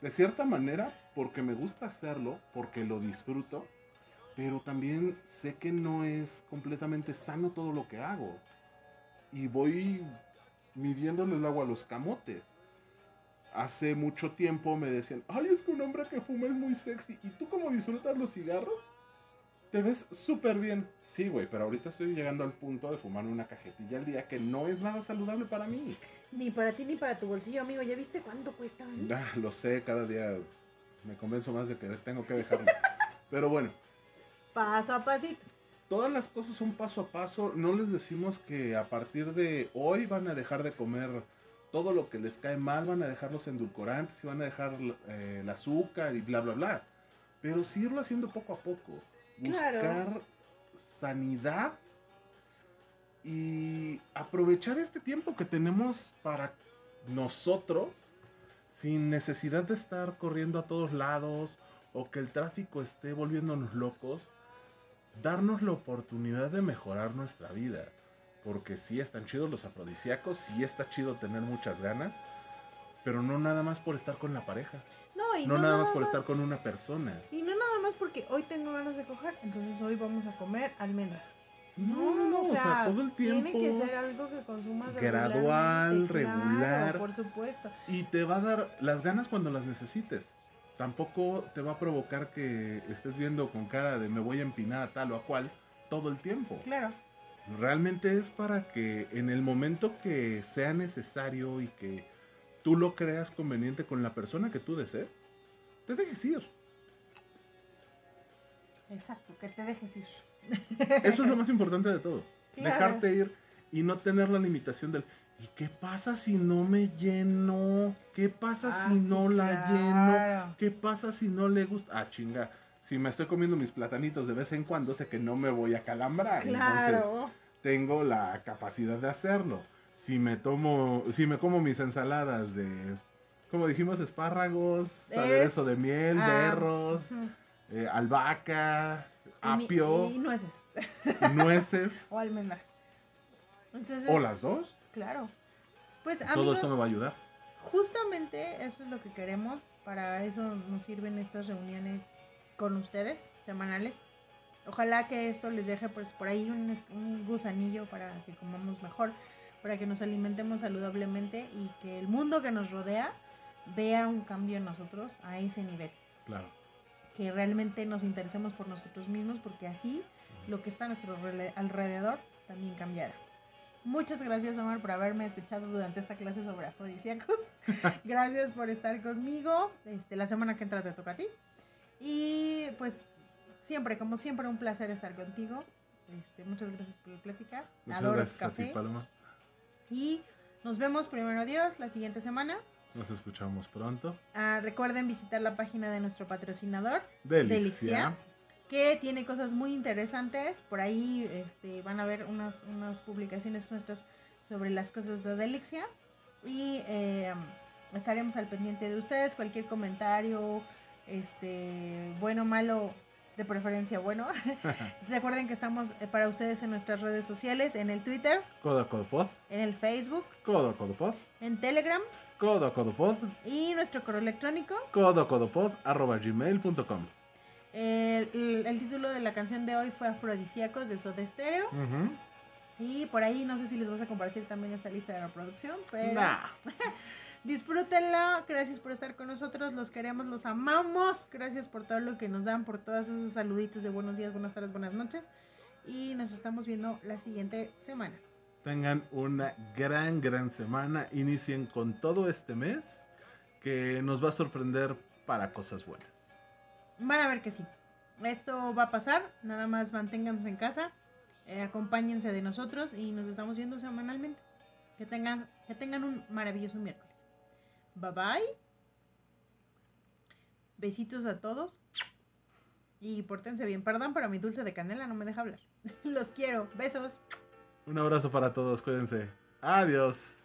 [SPEAKER 1] de cierta manera porque me gusta hacerlo, porque lo disfruto, pero también sé que no es completamente sano todo lo que hago. Y voy midiéndole el agua a los camotes. Hace mucho tiempo me decían, ay, es que un hombre que fuma es muy sexy. ¿Y tú cómo disfrutas los cigarros? Te ves súper bien. Sí, güey, pero ahorita estoy llegando al punto de fumarme una cajetilla al día que no es nada saludable para mí.
[SPEAKER 2] Ni para ti ni para tu bolsillo, amigo. ¿Ya viste cuánto cuesta?
[SPEAKER 1] Ah, lo sé, cada día me convenzo más de que tengo que dejarlo. Pero bueno,
[SPEAKER 2] Paso a pasito.
[SPEAKER 1] todas las cosas son paso a paso. No les decimos que a partir de hoy van a dejar de comer todo lo que les cae mal, van a dejar los endulcorantes y van a dejar eh, el azúcar y bla, bla, bla. Pero sí irlo haciendo poco a poco. Buscar
[SPEAKER 2] Claro.
[SPEAKER 1] sanidad y aprovechar este tiempo que tenemos para nosotros sin necesidad de estar corriendo a todos lados o que el tráfico esté volviéndonos locos, darnos la oportunidad de mejorar nuestra vida. Porque sí están chidos los afrodisíacos, sí está chido tener muchas ganas, pero no nada más por estar con la pareja,
[SPEAKER 2] No, y
[SPEAKER 1] no, nada más por estar con una persona.
[SPEAKER 2] Y no nada más porque hoy tengo ganas de coger, entonces hoy vamos a comer almendras.
[SPEAKER 1] No, no, no, o sea, todo el tiempo.
[SPEAKER 2] Tiene que ser algo que consumas
[SPEAKER 1] Gradual,
[SPEAKER 2] claro,
[SPEAKER 1] regular.
[SPEAKER 2] por supuesto.
[SPEAKER 1] Y te va a dar las ganas cuando las necesites. Tampoco te va a provocar que estés viendo con cara de me voy a empinar a tal o a cual todo el tiempo.
[SPEAKER 2] Claro.
[SPEAKER 1] Realmente es para que en el momento que sea necesario y que tú lo creas conveniente con la persona que tú desees, te dejes ir.
[SPEAKER 2] Exacto, que te dejes ir.
[SPEAKER 1] Eso es lo más importante de todo.
[SPEAKER 2] Claro.
[SPEAKER 1] Dejarte ir y no tener la limitación del ¿y qué pasa si no me lleno? ¿Qué pasa
[SPEAKER 2] Ah,
[SPEAKER 1] si
[SPEAKER 2] sí,
[SPEAKER 1] no la lleno? ¿Qué pasa si no le gusta? Ah, chinga. Si me estoy comiendo mis platanitos de vez en cuando, sé que no me voy a calambrar. Entonces,
[SPEAKER 2] Claro.
[SPEAKER 1] tengo la capacidad de hacerlo. Si me tomo, si me como mis ensaladas de, como dijimos, espárragos, aderezo de miel,
[SPEAKER 2] ah,
[SPEAKER 1] berros, eh, albahaca,
[SPEAKER 2] Y
[SPEAKER 1] apio,
[SPEAKER 2] Y, nueces.
[SPEAKER 1] nueces,
[SPEAKER 2] O almendras. Entonces,
[SPEAKER 1] o las dos.
[SPEAKER 2] Claro. Pues
[SPEAKER 1] Todo
[SPEAKER 2] amigos,
[SPEAKER 1] esto me va a ayudar.
[SPEAKER 2] justamente eso es lo que queremos. Para eso nos sirven estas reuniones con ustedes, semanales. Ojalá que esto les deje pues por ahí un, gusanillo para que comamos mejor, para que nos alimentemos saludablemente y que el mundo que nos rodea vea un cambio en nosotros a ese nivel.
[SPEAKER 1] Claro.
[SPEAKER 2] Que realmente nos interesemos por nosotros mismos porque así lo que está a nuestro alrededor también cambiará. Muchas gracias, Omar, por haberme escuchado durante esta clase sobre afrodisíacos. gracias por estar conmigo. Este, la semana que entra te toca a ti. Y pues siempre, como siempre, un placer estar contigo. Este, muchas gracias por la plática.
[SPEAKER 1] Muchas
[SPEAKER 2] Adoro
[SPEAKER 1] gracias a ti,
[SPEAKER 2] café.
[SPEAKER 1] Paloma.
[SPEAKER 2] Y nos vemos primero Dios la siguiente semana.
[SPEAKER 1] Nos escuchamos pronto.
[SPEAKER 2] Ah, recuerden visitar la página de nuestro patrocinador,
[SPEAKER 1] Delicia.
[SPEAKER 2] Delicia. Que tiene cosas muy interesantes. Por ahí este, van a ver unas, unas publicaciones nuestras sobre las cosas de Delixia. Y eh, estaremos al pendiente de ustedes. Cualquier comentario, este, bueno, malo, de preferencia bueno. Recuerden que estamos eh, para ustedes en nuestras redes sociales, en el Twitter,
[SPEAKER 1] Codo codo pod.
[SPEAKER 2] en el Facebook,
[SPEAKER 1] Codo codo pod.
[SPEAKER 2] en Telegram
[SPEAKER 1] Codo codo pod.
[SPEAKER 2] y nuestro correo electrónico.
[SPEAKER 1] Codo codo pod. Arroba gmail.com.
[SPEAKER 2] El, el- el título de la canción de hoy fue Afrodisíacos de Soda Stereo. Y por ahí no sé si les vas a compartir también esta lista de reproducción, pero
[SPEAKER 1] Nah.
[SPEAKER 2] disfrútenla. Gracias por estar con nosotros, los queremos, los amamos. Gracias por todo lo que nos dan, por todos esos saluditos de buenos días, buenas tardes, buenas noches. Y nos estamos viendo la siguiente semana.
[SPEAKER 1] Tengan una gran, gran semana. Inicien con todo este mes que nos va a sorprender para cosas buenas.
[SPEAKER 2] Van a ver que sí. Esto va a pasar, nada más manténganse en casa, eh, acompáñense de nosotros y nos estamos viendo semanalmente. Que tengan, que tengan un maravilloso miércoles. Bye bye. Besitos a todos. Y pórtense bien. Perdón, pero mi dulce de canela no me deja hablar. Los quiero. Besos.
[SPEAKER 1] Un abrazo para todos. Cuídense. Adiós.